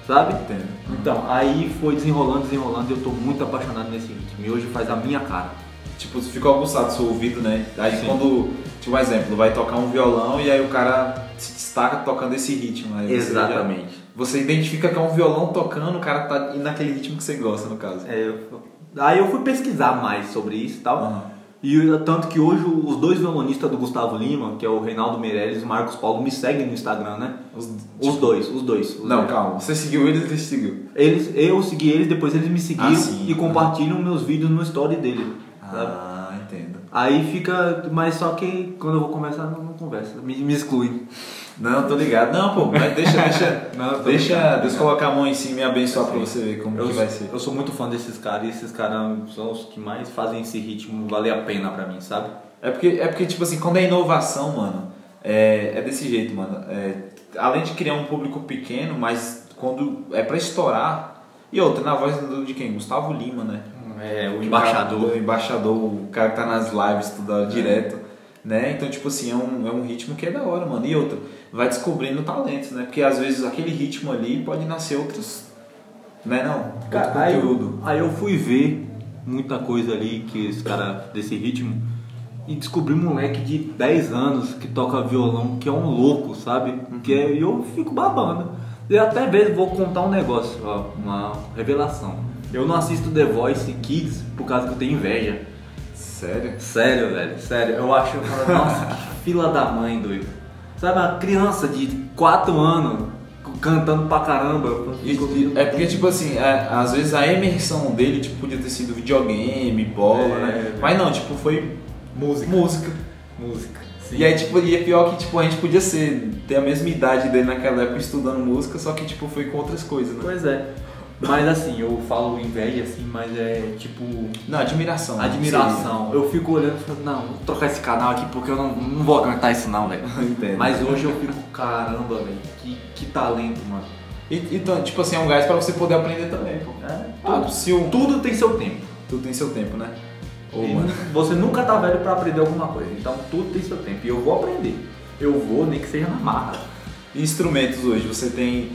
Sabe? Entendo. Então, aí foi desenrolando, desenrolando e eu tô muito apaixonado nesse ritmo. E hoje faz a minha cara. Tipo, ficou aguçado o seu ouvido, né? Aí Sim. quando, tipo, um exemplo, vai tocar um violão e aí o cara se destaca tocando esse ritmo. Aí você já- Você identifica que é um violão tocando, o cara tá indo naquele ritmo que você gosta, no caso. É, eu- aí eu fui pesquisar mais sobre isso e tal. Aham. E tanto que hoje os dois violonistas do Gustavo Lima, que é o Reinaldo Meirelles e o Marcos Paulo, me seguem no Instagram, né? Os- Os dois, os dois. os Não, dois. calma. Você seguiu eles, ele seguiu. Eles, eu segui eles, depois eles me seguiram Ah, sim. e compartilham meus vídeos no story dele. sabe? Ah, entendo. Aí fica. Mas só que quando eu vou conversar, não, não conversa. Me, me exclui. Não, tô ligado. Não, pô, mas deixa, (laughs) deixa. Não, deixa ligado, Deus ligado. colocar a mão em cima e abençoar pra você ver como Eu, que vai ser. eu sou muito fã desses caras e esses caras são os que mais fazem esse ritmo valer a pena pra mim, sabe? É porque, é porque, tipo assim, quando é inovação, mano, é, é desse jeito, mano. É, além de criar um público pequeno, mas quando é pra estourar. E outra, na voz de quem? Gustavo Lima, né? É, o O embaixador. embaixador, o cara que tá nas lives toda direto, né? Então, tipo assim, é um, é um ritmo que é da hora, mano. E outra, vai descobrindo talentos, né? Porque às vezes aquele ritmo ali pode nascer outros. Né não? Cara, aí, conteúdo. aí eu fui ver muita coisa ali que esse cara desse ritmo e descobri um moleque de 10 anos que toca violão, que é um louco, sabe? Que é, e eu fico babando. E até mesmo vou contar um negócio, ó, uma revelação. Eu não assisto The Voice Kids por causa que eu tenho inveja. Sério? Sério, velho, sério. Eu acho, eu falo, nossa, que fila da mãe, doido. Sabe, uma criança de 4 anos cantando pra caramba. E- é porque, tipo assim, é, às vezes a imersão dele tipo, podia ter sido videogame, bola, É, né? é. Mas não, tipo, foi Música. música. Música. E aí, tipo, e é pior que tipo, a gente podia ser, ter a mesma idade dele naquela época estudando música, só que tipo, foi com outras coisas, né? Pois é. Mas assim, eu falo inveja assim, mas é tipo Não, admiração. né? admiração. Eu fico olhando e falo, não, vou trocar esse canal aqui porque eu não, não vou aguentar isso não, velho. (laughs) Mas hoje eu fico, caramba, velho, que, que talento, mano. E- Então, tipo assim, é um gás pra você poder aprender também, pô. É, Ah, tudo, se o... tudo tem seu tempo. Tudo tem seu tempo, né? Você nunca tá velho pra aprender alguma coisa. Então tudo tem seu tempo. E eu vou aprender. Eu vou, nem que seja na marra. E instrumentos hoje, você tem.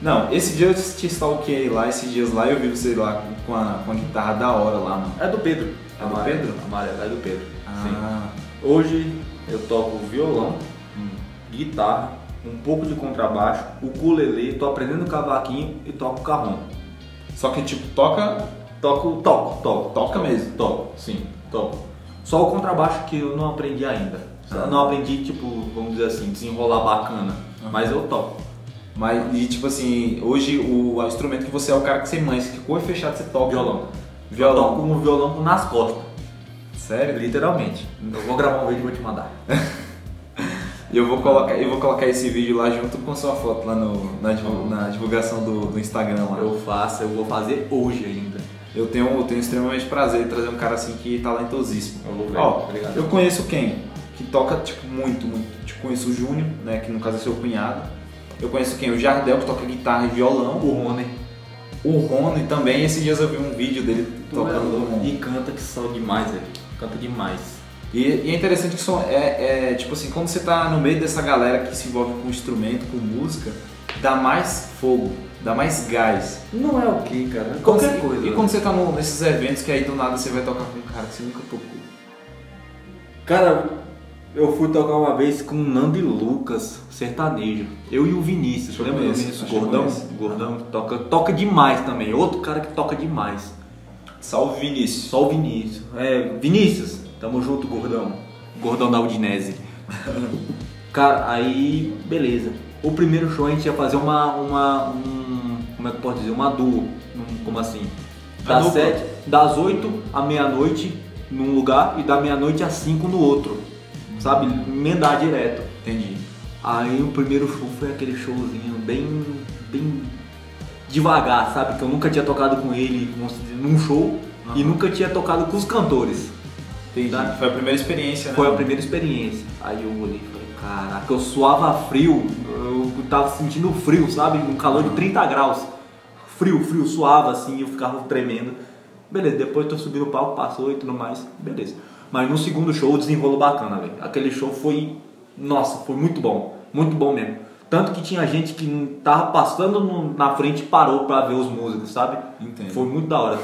Não, esse dia eu te stalkeei lá, esses dias lá eu vi você lá com a, com a guitarra da hora lá, mano. É do Pedro. É do Amarelo. Pedro? Amarelo, é do Pedro. Sim. Ah, Hoje eu toco violão, guitarra, um pouco de contrabaixo, o ukulele, tô aprendendo cavaquinho e toco carrom. Só que tipo, toca. Toco, toco, toco. Toca mesmo. Toco, sim, toco. Só o contrabaixo que eu não aprendi ainda. Ah. Não aprendi, tipo, vamos dizer assim, desenrolar bacana. Mas eu toco. Mas, e tipo assim, hoje o, o instrumento que você é o cara que você mãe, que com o fechado você toca. Violão. Eu Violão. toco com o violão nas costas. Sério? Literalmente. Eu vou gravar um vídeo e vou te mandar. (laughs) Eu vou colocar, eu vou colocar esse vídeo lá junto com sua foto lá no, na, divul- na divulgação do, do Instagram lá. Eu faço, eu vou fazer hoje ainda. Eu tenho, eu tenho extremamente prazer em trazer um cara assim que é talentosíssimo. Eu vou ver, Ó, obrigado. eu conheço quem? Que toca tipo muito, muito. Tipo, conheço o Júnior, né? Que no caso é seu cunhado. Eu conheço quem? O Jardel, que toca guitarra e violão. O Rony. O Rony também. Esses dias eu vi um vídeo dele tocando. E canta que só demais, velho. Canta demais. E, e é interessante que são, é, é, tipo assim, quando você tá no meio dessa galera que se envolve com instrumento, com música, dá mais fogo, dá mais gás. Não é o que, cara? Quando Qualquer você- coisa. E quando você tá no- nesses eventos que aí do nada você vai tocar com um cara que você nunca tocou. Cara, eu fui tocar uma vez com o Nando e Lucas, sertanejo. Eu e o Vinícius, lembra do Vinícius? Gordão? Gordão, toca, toca demais também. Outro cara que toca demais. Salve Vinícius. O Vinícius. É, Vinícius, tamo junto, gordão. Gordão da Udinese. (laughs) Cara, aí, beleza. O primeiro show a gente ia fazer uma. uma um, como é que eu posso dizer? Uma duo. Um- como assim? Das, sete, das 8 à meia-noite num lugar e da meia-noite às 5 no outro. Sabe? Emendar direto. Entendi. Aí o primeiro show foi aquele showzinho bem. bem devagar, sabe? Que eu nunca tinha tocado com ele num show e Aham. nunca tinha tocado com os cantores. Entendi. Tá. Foi a primeira experiência, né? Foi a primeira experiência. Aí eu olhei e falei, caraca, eu suava frio, eu tava sentindo frio, sabe? Um calor de 30 graus. Frio, frio, suava assim, eu ficava tremendo. Beleza, depois tô subindo o palco, passou e tudo mais, beleza. Mas no segundo show, o desenrolo bacana, velho. Aquele show foi, nossa, foi muito bom, muito bom mesmo. Tanto que tinha gente que tava passando no- na frente e parou pra ver os músicos, sabe? Entendo. Foi muito da hora,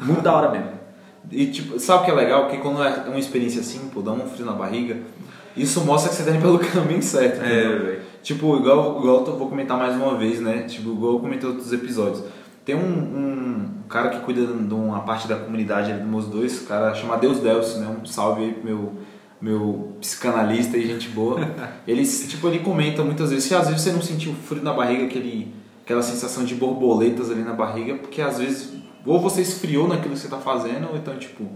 muito da hora mesmo. E tipo, sabe o que é legal? Porque quando é uma experiência assim, pô, dá um frio na barriga, isso mostra que você tá indo pelo (laughs) caminho certo. É, entendeu? velho. Tipo, igual, igual eu vou comentar mais uma vez, né? Tipo, igual eu comentei outros episódios. Tem um, um cara que cuida de uma parte da comunidade ali do Meus Dois, cara chamado Deus Delcio, né? Um salve aí pro meu, meu psicanalista e gente boa. (laughs) Ele, tipo, ele comenta muitas vezes que às vezes você não sentiu frio na barriga, aquele, aquela sensação de borboletas ali na barriga, porque às vezes ou você esfriou naquilo que você tá fazendo, ou então, tipo,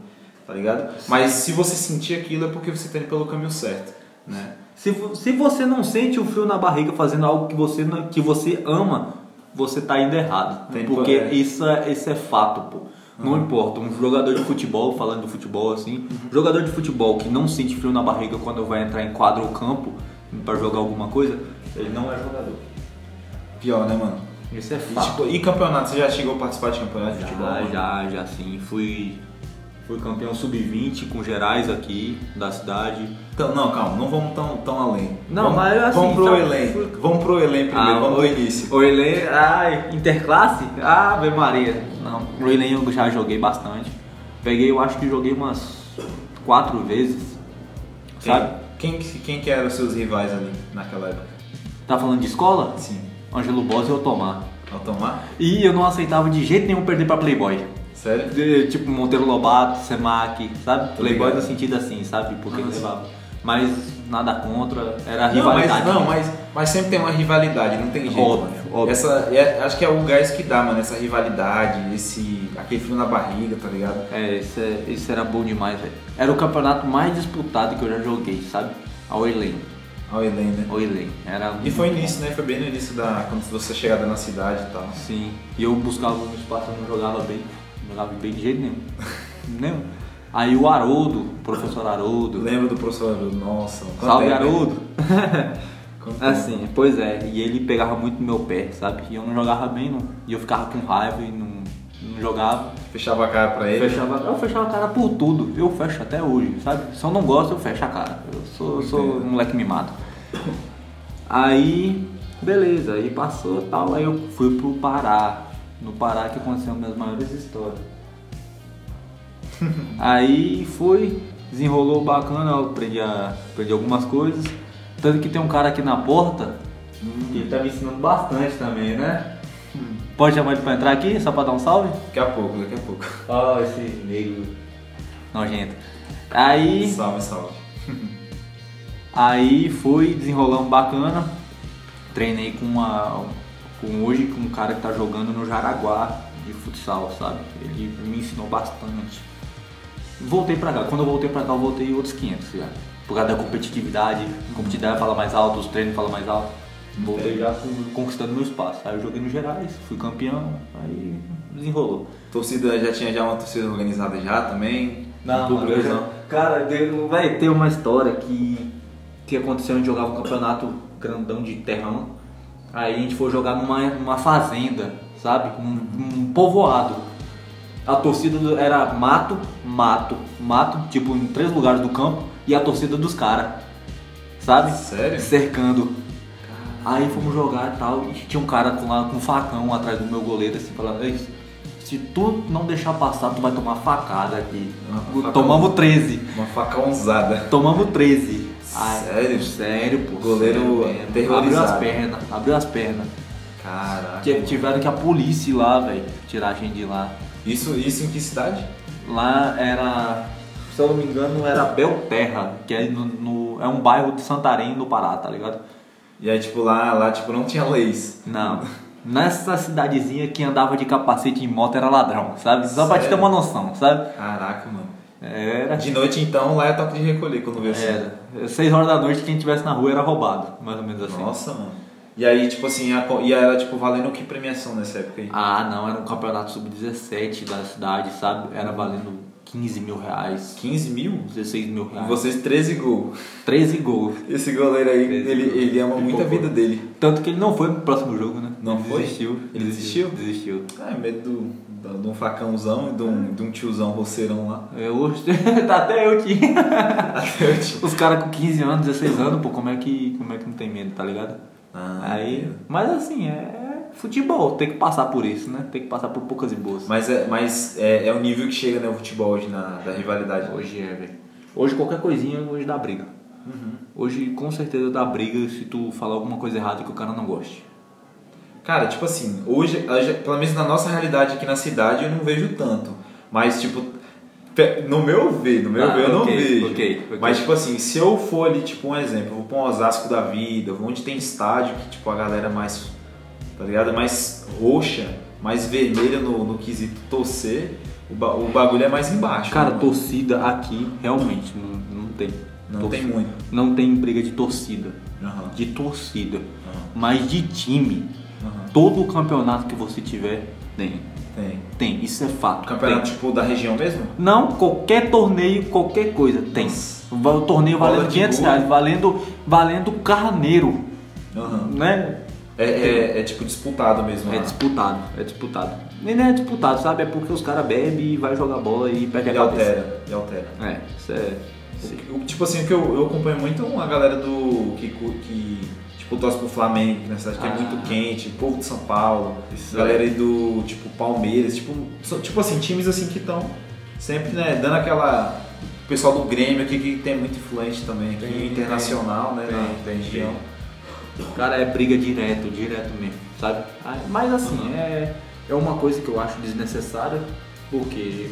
tá ligado? Mas se você sentir aquilo é porque você tá indo pelo caminho certo, né? Se, se você não sente o frio na barriga fazendo algo que você, que você ama, você tá indo errado. Tem- porque é. isso, é, isso é fato, pô. Não importa, um jogador de futebol, falando do futebol assim, jogador de futebol que não sente frio na barriga quando vai entrar em quadro ou campo para jogar alguma coisa, ele não é jogador. Pior, né, mano? Isso é E, fato. tipo, e campeonato? Você já chegou a participar de campeonato de futebol? Já, mano? já, já sim. Fui, fui campeão sub-20 com gerais aqui da cidade. Então, não, calma, não vamos tão, tão além. Não, vamos, mas assim, Vamos pro sabe- Enem. Vamos pro Enem primeiro, Ah, vamos o- do início. O Enem, ai, interclasse? Ave Maria. Não, o Enem eu já joguei bastante. Peguei, eu acho que joguei umas quatro vezes. Sabe? Quem, quem, que eram os seus rivais ali naquela época? Tá falando de escola? Sim. Ângelo Boss e Otomar. Ao tomar? E eu não aceitava de jeito nenhum perder pra Playboy. Sério? De- tipo Monteiro Lobato, Semac, sabe? Playboy no sentido assim, sabe? Porque Ah, levava. Mas nada contra, era Não, rivalidade. mas, não mas, mas sempre tem uma rivalidade, não tem jeito. Óbvio, mano. óbvio. Essa, é- acho que é o gás que dá, mano, essa rivalidade, esse, aquele frio na barriga, tá ligado? É, isso, é, isso era bom demais, velho. Era o campeonato mais disputado que eu já joguei, sabe? A Oilem. Ao Enem, né? Oilem. Era E foi início, né? Foi bem no início da. quando você chegada na cidade e tal. Sim. E eu buscava um espaço, eu não jogava bem. Jogava bem de jeito nenhum. (laughs) nenhum. Aí o Haroldo, o professor Haroldo. Lembro do professor Haroldo, nossa. Salve? Haroldo! (laughs) Tempo? Assim, pois é, e ele pegava muito no meu pé, sabe? E eu não jogava bem, não. E eu ficava com raiva e não, não jogava. Fechava a cara pra ele. Fechava, eu fechava a cara por tudo. Eu fecho até hoje, sabe? Se eu não gosto, eu fecho a cara. Eu sou, eu sou um moleque mimado. Aí, beleza, aí passou e tal. Aí eu fui pro Pará. No Pará que aconteceu minhas maiores histórias. (laughs) aí fui, desenrolou bacana, eu aprendi, a, aprendi algumas coisas. Tanto que tem um cara aqui na porta que ele tá me ensinando bastante também, né? Pode chamar ele pra entrar aqui, só pra dar um salve? Daqui a pouco, daqui a pouco. (laughs) Ó, esse negro nojento. Aí, Salve, salve. (laughs) aí fui desenrolando bacana. Treinei com uma com hoje com um cara que tá jogando no Jaraguá de futsal, sabe? Ele me ensinou bastante. Voltei pra cá. Quando eu voltei pra cá, eu voltei outros 500 já. Por causa da competitividade, a competitividade fala mais alto, os treinos falam mais alto. Voltei já fui conquistando meu espaço. Aí eu joguei no Gerais, fui campeão, aí desenrolou. Torcida já tinha já uma torcida organizada já também? Não, já- não. Cara, vai ter uma história que, que aconteceu, gente jogava um campeonato grandão de terrão. Aí a gente foi jogar numa, numa fazenda, sabe? Um, um povoado. A torcida era mato, mato, mato, tipo em três lugares do campo, e a torcida dos caras, sabe? Sério? Cercando. Aí fomos jogar e tal, e tinha um cara com, lá, com um facão atrás do meu goleiro, assim, falando, "Ei, se tu não deixar passar, tu vai tomar facada aqui. Facão. Tomamos 13. Uma faca usada. Tomamos 13. Sério? Sério, pô. Goleiro sério. Abriu as pernas, abriu as pernas. Caraca. Tive- Tiveram que a polícia ir lá, velho, tirar a gente de lá. Isso, isso em que cidade? Lá era, se eu não me engano, era Belterra, que é, no, no- é um bairro de Santarém, no Pará, tá ligado? E aí, tipo, lá, lá tipo, não tinha leis. Não. Nessa cidadezinha, quem andava de capacete em moto era ladrão, sabe? Só pra te ter Sério? uma noção, sabe? Caraca, mano. Era. De noite, então, lá é toque de recolher quando vê assim. Era. Seis horas da noite, quem tivesse na rua era roubado, mais ou menos assim. Nossa, mano. E aí, tipo assim, a e era, tipo, valendo que premiação nessa época aí? Ah, não, era um campeonato sub-17 da cidade, sabe? Era valendo 15 mil reais, 15 mil? 16 mil E reais. vocês 13 gols. 13 gols. Esse goleiro aí, 13 ele, gols. ele ama E muito a vida dele. Tanto que ele não foi pro próximo jogo, né? Não Ele foi? Desistiu. Ele desistiu? Desistiu. Ah, é medo do, do- de um facãozão e de um, de um tiozão roceirão lá. Eu, (laughs) tá até eu aqui. (laughs) Até eu te- Os caras com 15 anos, 16 anos, pô, como é que, como é que não tem medo, tá ligado? Ah, Aí, mas assim, é futebol, tem que passar por isso, né? Tem que passar por poucas e boas. Mas, é, mas é, é o nível que chega né, o futebol hoje na, da rivalidade. Hoje é, velho. Hoje qualquer coisinha, hoje dá briga. Uhum. Hoje com certeza dá briga se tu falar alguma coisa errada que o cara não goste. Cara, tipo assim, hoje, pelo menos na nossa realidade aqui na cidade, eu não vejo tanto. Mas, tipo, no meu ver, no meu Ah, ver, eu não ok, vejo. ok, ok. Mas, tipo assim, se eu for ali, tipo, um exemplo, eu vou pra um Osasco da vida, onde tem estádio, que, tipo, a galera é mais, tá ligado? Mais roxa, mais vermelha no, no quesito torcer, o, ba- o bagulho é mais embaixo. Cara, né, torcida aqui realmente não, não tem. Não Torcida. tem muito. Não tem briga de torcida. Aham, De torcida. aham, Mas de time, todo o campeonato que você tiver, tem. Tem. Tem, isso é fato. Campeonato, Tem. tipo, da região mesmo? Não, qualquer torneio, qualquer coisa, tem. O torneio Bola valendo de 500 gol. reais, valendo, valendo carneiro, Aham. né? É, é, é, tipo, disputado mesmo. É lá. disputado, é disputado. Nem é disputado, sabe? É porque os caras bebem e vai jogar bola e perde a E cabeça. altera, e altera. É, isso é. O- Tipo assim, o que eu, eu acompanho muito uma galera do. que, que tipo, torce pro Flamengo, que na cidade que é Ah. muito quente, povo de São Paulo, Isso galera é. aí do tipo Palmeiras, tipo, tipo assim, times assim que estão sempre, né, dando aquela. O pessoal do Grêmio aqui que tem muito influente também aqui, Tem, internacional, né? tem, na tem, região. Cara, é briga direto, direto mesmo, sabe? Ah, Mas assim, Uhum. é, é uma coisa que eu acho desnecessária, porque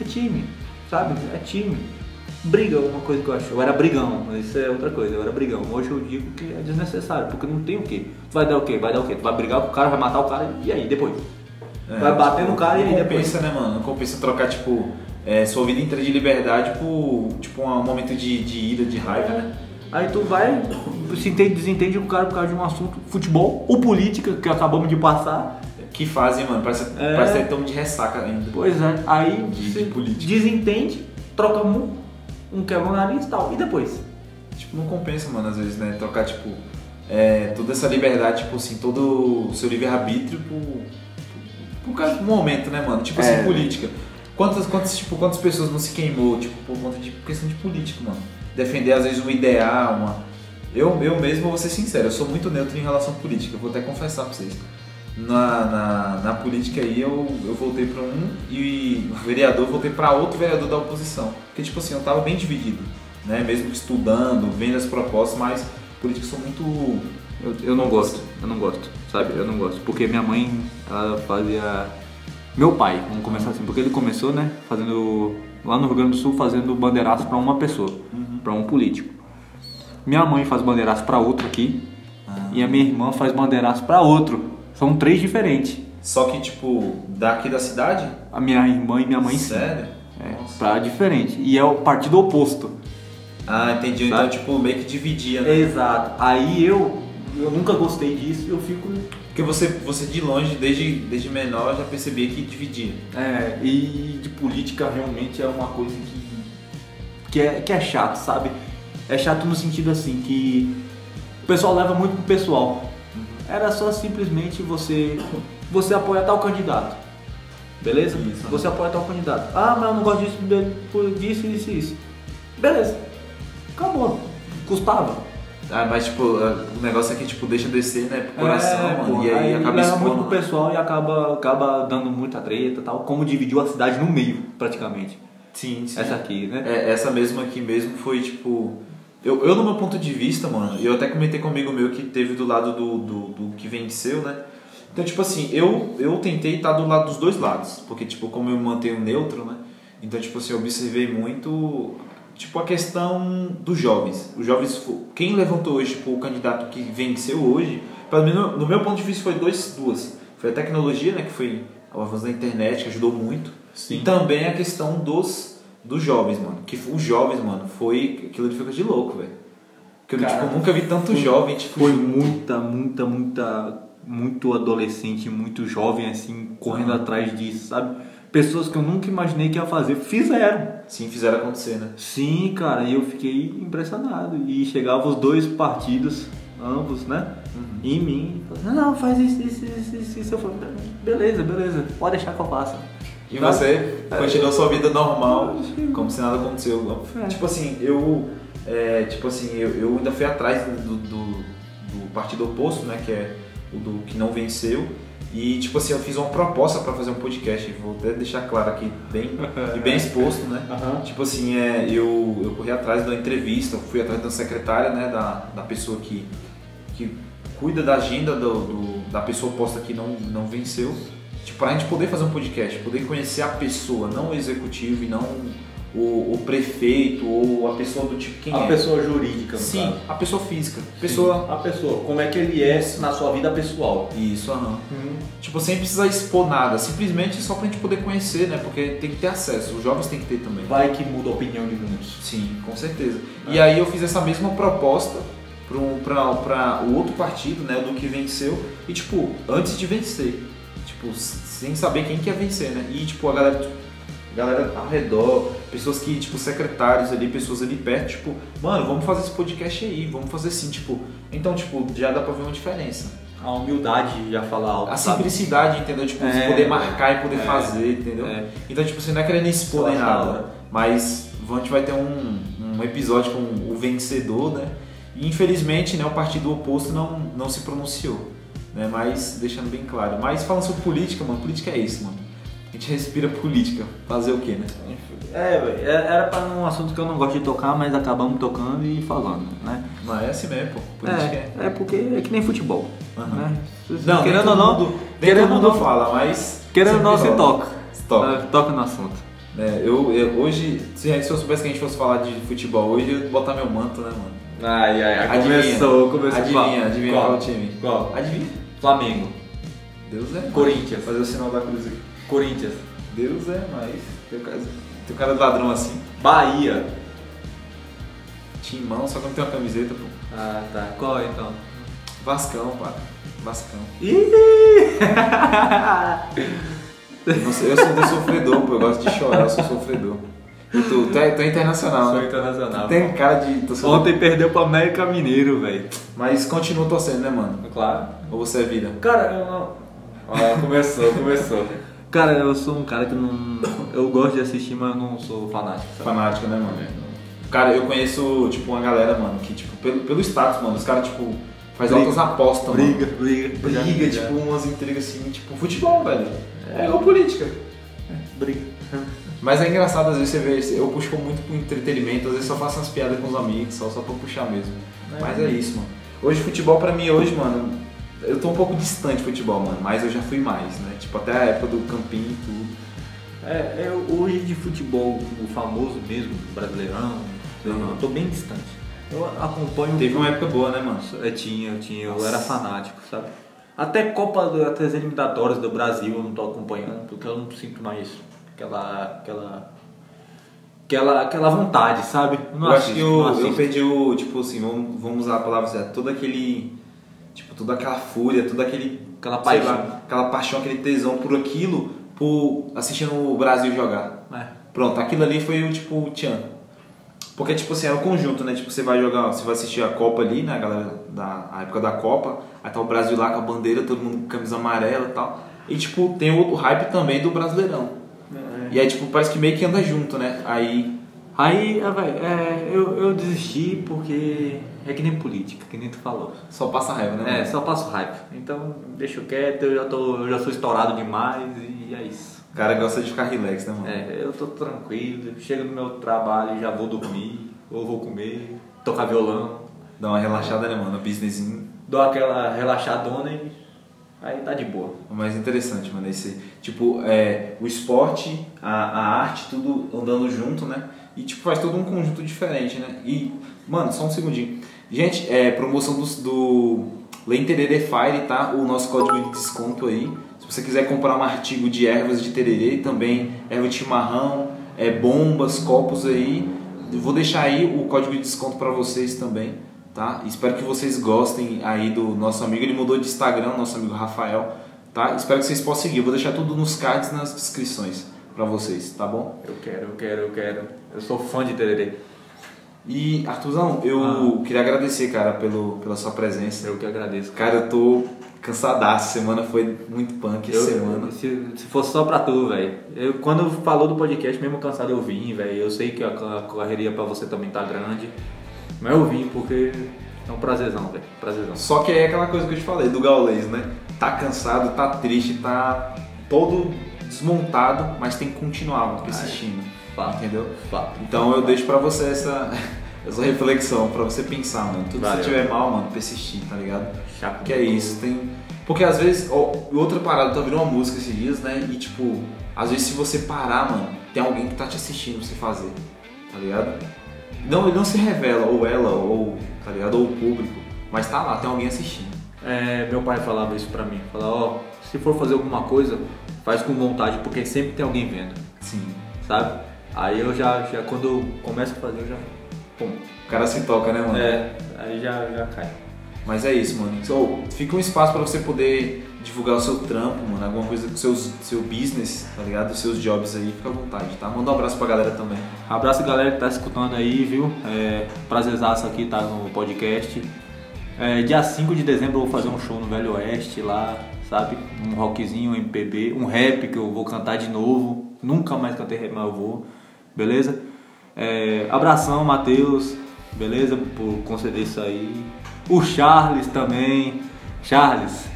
é time, sabe? É time. Briga é uma coisa que eu acho. Eu era brigão, mas isso é outra coisa, eu era brigão. Hoje eu digo que é desnecessário, porque não tem o quê. Tu vai dar o quê? Vai dar o quê? Tu vai brigar com o cara, vai matar o cara, e aí, depois? É, Vai bater no cara e aí depois? compensa, né, mano? Não compensa trocar, tipo, é, sua vida inteira de liberdade por, tipo, um momento de, de ira, de raiva, né? Aí tu vai, se entende, desentende com o cara por causa de um assunto, futebol ou política, que acabamos de passar. Que fazem, mano, parece, É. parece que estão de ressaca ainda. Pois é, aí De- de política. desentende, troca um, um quebra o nariz e tal. E depois? Tipo, não compensa, mano, às vezes, né? Trocar, tipo, é, toda essa liberdade, tipo assim, todo o seu livre-arbítrio por, por, por causa do momento, né, mano? Tipo É. assim, política. Quantas, quantas, tipo, quantas pessoas não se queimou, tipo, por conta de questão de política, mano? Defender, às vezes, um ideal, uma... Eu, eu mesmo, vou ser sincero, eu sou muito neutro em relação à política, eu vou até confessar pra vocês. Na, na, na política aí, eu, eu voltei pra um e o vereador, eu voltei pra outro vereador da oposição. Porque, tipo assim, eu tava bem dividido, né? Mesmo estudando, vendo as propostas, mas políticos são muito... Eu, eu não gosto, eu não gosto, sabe? Eu não gosto. Porque minha mãe, ela fazia. Meu pai, vamos começar assim, porque ele começou, né, fazendo. Lá no Rio Grande do Sul, fazendo bandeiraço pra uma pessoa, pra um político. Minha mãe faz bandeiraço pra outro aqui, e a minha irmã faz bandeiraço pra outro. São três diferentes. Só que, tipo, daqui da cidade? A minha irmã e minha mãe sim. Sério? É, Nossa. pra diferente. E é o partido oposto. Ah, entendi. Então, Sabe? tipo, meio que dividia, né? Exato. Aí eu, eu nunca gostei disso, eu fico. Porque você, você de longe, desde, desde menor, já percebia que dividia. É, e de política realmente é uma coisa que. que é, que é chato, sabe? É chato no sentido assim, que o pessoal leva muito pro pessoal. Era só simplesmente você. Você apoia tal candidato. Beleza? Isso. Você apoia tal candidato. Ah, mas eu não gosto disso, por disso, isso. Beleza. Acabou. Custava. Ah, mas tipo, o negócio é que tipo, deixa descer, né, pro coração, É, mano. pô, e aí, acaba leva expondo. muito pro né? pessoal e acaba, acaba dando muita treta e tal. Como dividiu a cidade no meio, praticamente. Sim, sim. Essa aqui, né? É, essa mesma aqui mesmo foi tipo. Eu, eu, no meu ponto de vista, mano, eu até comentei com um amigo meu que teve do lado do, do, do que venceu, né? Então, tipo assim, eu, eu tentei estar do lado dos dois lados, porque, tipo, como eu me mantenho neutro, né? Então, tipo assim, eu observei muito, tipo, a questão dos jovens. Os jovens, quem levantou hoje, tipo, o candidato que venceu hoje, pelo menos no meu ponto de vista foi dois, duas. Foi a tecnologia, né, que foi o avanço da internet, que ajudou muito. Sim. E também a questão dos, dos jovens, mano. Que os jovens, mano, foi. Aquilo ali foi coisa de louco, velho. Porque eu Cara, tipo, nunca vi tanto jovem, tipo. Foi muita, muita, muita, muito adolescente, muito jovem, assim, correndo Aham. atrás disso, sabe? Pessoas que eu nunca imaginei que ia fazer, fizeram. Sim, fizeram acontecer, né? Sim, cara, e eu fiquei impressionado. E chegavam os dois partidos, ambos, né? Em mim, não, não, faz isso, isso, isso, isso, isso. Eu falei, beleza, beleza, pode deixar que eu faça. E você continuou sua vida normal, como se nada aconteceu. É. Tipo assim, eu. é, tipo assim, eu, eu ainda fui atrás do, do, do partido oposto, né? Que é o do que não venceu. E tipo assim, eu fiz uma proposta para fazer um podcast. Vou até deixar claro aqui, bem, e bem exposto, né? Aham. Tipo assim, é, eu, eu corri atrás da entrevista, fui atrás da secretária, né, da, da pessoa que, que cuida da agenda do, do- da pessoa posta que não, não venceu. Tipo, pra gente poder fazer um podcast, poder conhecer a pessoa, não o executivo e não o, o prefeito ou a pessoa do tipo quem a é. pessoa jurídica, no Sim, caso. a pessoa física. Sim, Pessoa. A pessoa, como é que ele é na sua vida pessoal. Isso, aham. Tipo, sem precisar expor nada, simplesmente só pra gente poder conhecer, né? Porque tem que ter acesso, os jovens têm que ter também. Vai que muda a opinião de muitos. Sim, com certeza. É. E aí eu fiz essa mesma proposta para o outro partido, né, do que venceu, e tipo, antes de vencer, tipo, sem saber quem que ia vencer, né? E tipo, a galera, galera ao redor, pessoas que, tipo, secretários ali, pessoas ali perto, tipo, mano, vamos fazer esse podcast aí, vamos fazer assim, tipo, então, tipo, já dá pra ver uma diferença. A humildade de já falar alto. A sabe? simplicidade, entendeu? Tipo, É, poder marcar e poder é, fazer, entendeu? é. Então, tipo, você não é querendo expor nem nada. hora. Mas a gente vai ter um, um episódio com o vencedor, né? E infelizmente, né, o partido oposto não, não se pronunciou. Né? Mas deixando bem claro. Mas falando sobre política, mano, política é isso, mano. A gente respira política. Fazer o quê, né? É, velho, é- era pra um assunto que eu não gosto de tocar, mas acabamos tocando e falando, né? Mas é assim mesmo, pô. Política é. É, é porque é que nem futebol, Aham. né? Não, nem querendo ou não, mundo, nem querendo todo ou mundo não, fala, mas. querendo ou não, você toca. Toca. É, toca no assunto. É, eu, eu- hoje, se se eu soubesse que a gente fosse falar de futebol hoje, eu ia botar meu manto, né, mano? Ai, ai, ai, Adivinha. começou, começou. Adivinha, adivinha qual? qual time? Qual? Adivinha? Flamengo. Deus é. mais. Corinthians. Fazer o sinal da cruz aqui. Corinthians. Deus é mais. Tem cara, tem cara ladrão assim. Bahia. Timão, só que não tem uma camiseta, pô. Ah, tá. Qual então? Vascão, pá. Vascão. Ih! (laughs) Eu sou do sofredor, pô. Eu gosto de chorar, eu sou sofredor. E tu, tu, é, tu é internacional, Sou né? internacional. Tem cara de torcedor. Ontem perdeu pro América Mineiro, velho. Mas continua torcendo, né, mano? Claro. Ou você é vida? Cara, eu não. Ó, começou, começou. Cara, eu sou um cara que não. Eu gosto de assistir, mas eu não sou fanático. Sabe? Fanático, né, mano? Cara, eu conheço, tipo, uma galera, mano, que, tipo, pelo, pelo status, mano, os caras, tipo, faz Briga. altas apostas, Briga, mano. briga. Briga, Já- tipo, umas intrigas assim, tipo, futebol, velho. É igual política. Briga. Mas é engraçado, às vezes você vê, eu puxo muito pro entretenimento, às vezes só faço umas piadas com os amigos, só, só pra puxar mesmo. É. Mas é isso, mano. Hoje, futebol pra mim, hoje, mano, eu tô um pouco distante de futebol, mano, mas eu já fui mais, né? Tipo, até a época do campinho e tudo. É, eu, hoje de futebol, o famoso mesmo, brasileirão, eu Uhum. tô bem distante. Eu acompanho. Teve uma época boa, né, mano? Eu tinha, eu tinha, eu era fanático, sabe? Até Copa, até as eliminatórias do Brasil eu não tô acompanhando, porque eu não sinto mais aquela. aquela. aquela, aquela vontade, sabe? eu acho que não eu, eu perdi o, tipo assim, vamos, vamos usar a palavra certa, todo aquele, tipo, toda aquela fúria, toda aquele, Aquela paixão. lá, aquela paixão, aquele tesão por aquilo, por assistindo o Brasil jogar. É. Pronto, aquilo ali foi o, tipo, o tchan. Porque, tipo assim, é o conjunto, né? Tipo, você vai jogar, você vai assistir a Copa ali, né? A galera da a época da Copa, aí tá o Brasil lá com a bandeira, todo mundo com camisa amarela e tal. E, tipo, tem o, o hype também do Brasileirão. E aí, tipo, parece que meio que anda junto, né? Aí, Aí, ah, é, eu, eu desisti porque é que nem política, que nem tu falou. Só passa raiva, né? É, só passo raiva. Então, deixa quieto, eu já, tô, eu já sou estourado demais e é isso. O cara gosta de ficar relax, né, mano? É, eu tô tranquilo, chego no meu trabalho e já vou dormir, ou vou comer, tocar violão, Dá uma relaxada, né, mano? Businessinho. dou aquela relaxadona e aí tá de boa. O mais interessante, mano, é esse. Tipo, é, o esporte, a, a arte, tudo andando junto, né? E, tipo, faz todo um conjunto diferente, né? E, mano, só um segundinho. Gente, é promoção do, do Lane Tererê Fire, tá? O nosso código de desconto aí. Se você quiser comprar um artigo de ervas de tererê, também erva de chimarrão, é, bombas, copos aí. Vou deixar aí o código de desconto para vocês também, tá? Espero que vocês gostem aí do nosso amigo. Ele mudou de Instagram, nosso amigo Rafael, tá? Espero que vocês possam seguir. Eu vou deixar tudo nos cards nas descrições para vocês, tá bom? Eu quero, eu quero, eu quero. Eu sou fã de tererê. E Arthurzão, eu queria agradecer, cara, pelo, pela sua presença. Eu que agradeço. cara. Cara, eu tô cansadaço. Semana foi muito punk Eu, semana. se, se fosse só pra tu, velho. Quando falou do podcast, mesmo cansado, eu vim, velho. Eu sei que a, a correria pra você também tá grande. Mas eu vim porque é um prazerzão, velho. Prazerzão. Só que é aquela coisa que eu te falei do gaulês, né? Tá cansado, tá triste, tá todo desmontado, mas tem que continuar mano, persistindo. Fato. Entendeu? Fato. Então eu deixo pra você essa, (laughs) essa reflexão, pra você pensar, mano. Tudo Valeu. se tiver mal, mano, persistir, tá ligado? Chaco. Que é isso, tem. Porque às vezes, ó, outra parada, tô ouvindo uma música esses dias, né? E tipo, às vezes se você parar, mano, tem alguém que tá te assistindo pra você fazer, tá ligado? Não, ele não se revela, ou ela, ou, tá ligado? Ou o público, mas tá lá, tem alguém assistindo. É, meu pai falava isso pra mim. Falava, ó, se for fazer alguma coisa, faz com vontade, porque sempre tem alguém vendo, Sim. sabe? Aí eu já, já quando eu começo a fazer, eu já. Pum. O cara se toca, né, mano? É, aí já, já cai. Mas é isso, mano. So, fica um espaço pra você poder divulgar o seu trampo, mano. Alguma coisa do seus, seu business, tá ligado? Os seus jobs aí, fica à vontade, tá? Manda um abraço pra galera também. Abraço galera que tá escutando aí, viu? É, prazerzaço aqui tá no podcast. É, dia 5 de dezembro eu vou fazer um show no Velho Oeste lá, sabe? Um rockzinho, um MPB, um rap que eu vou cantar de novo. Nunca mais cantei rap, mas eu vou. Beleza? É, abração, Matheus. Beleza? Por conceder isso aí. O Charles também. Charles.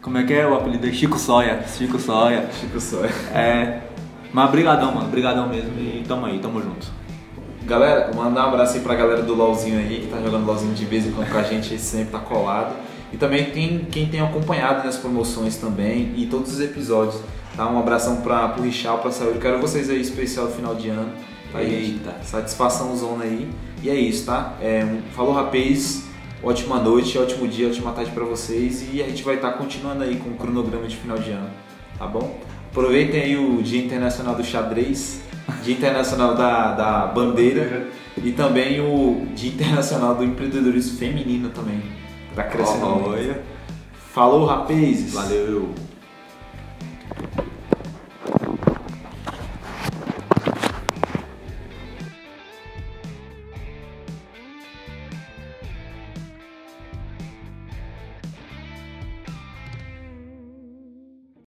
Como é que é o apelido dele? Chico Soia. Chico Soia. Chico só. É. Mas brigadão, mano. Brigadão mesmo. E tamo aí, tamo junto. Galera, mandar um abraço aí pra galera do LOLzinho aí, que tá jogando LOLzinho de vez em quando com a gente, (laughs) sempre tá colado. E também tem quem tem acompanhado nas promoções também e todos os episódios. Tá? Um abração pra, pro Richard, pra Saúde. Quero vocês aí especial no final de ano. Tá, gente? Eita. Satisfação zona aí. E é isso, tá? É, falou, rapaz. Ótima noite, ótimo dia, ótima tarde pra vocês. E a gente vai estar continuando aí com o cronograma de final de ano. Tá bom? Aproveitem aí o Dia Internacional do Xadrez, Dia Internacional da, da Bandeira e também o Dia Internacional do Empreendedorismo Feminino também. Tá crescendo muito. Olha. Falou, rapazes! Valeu.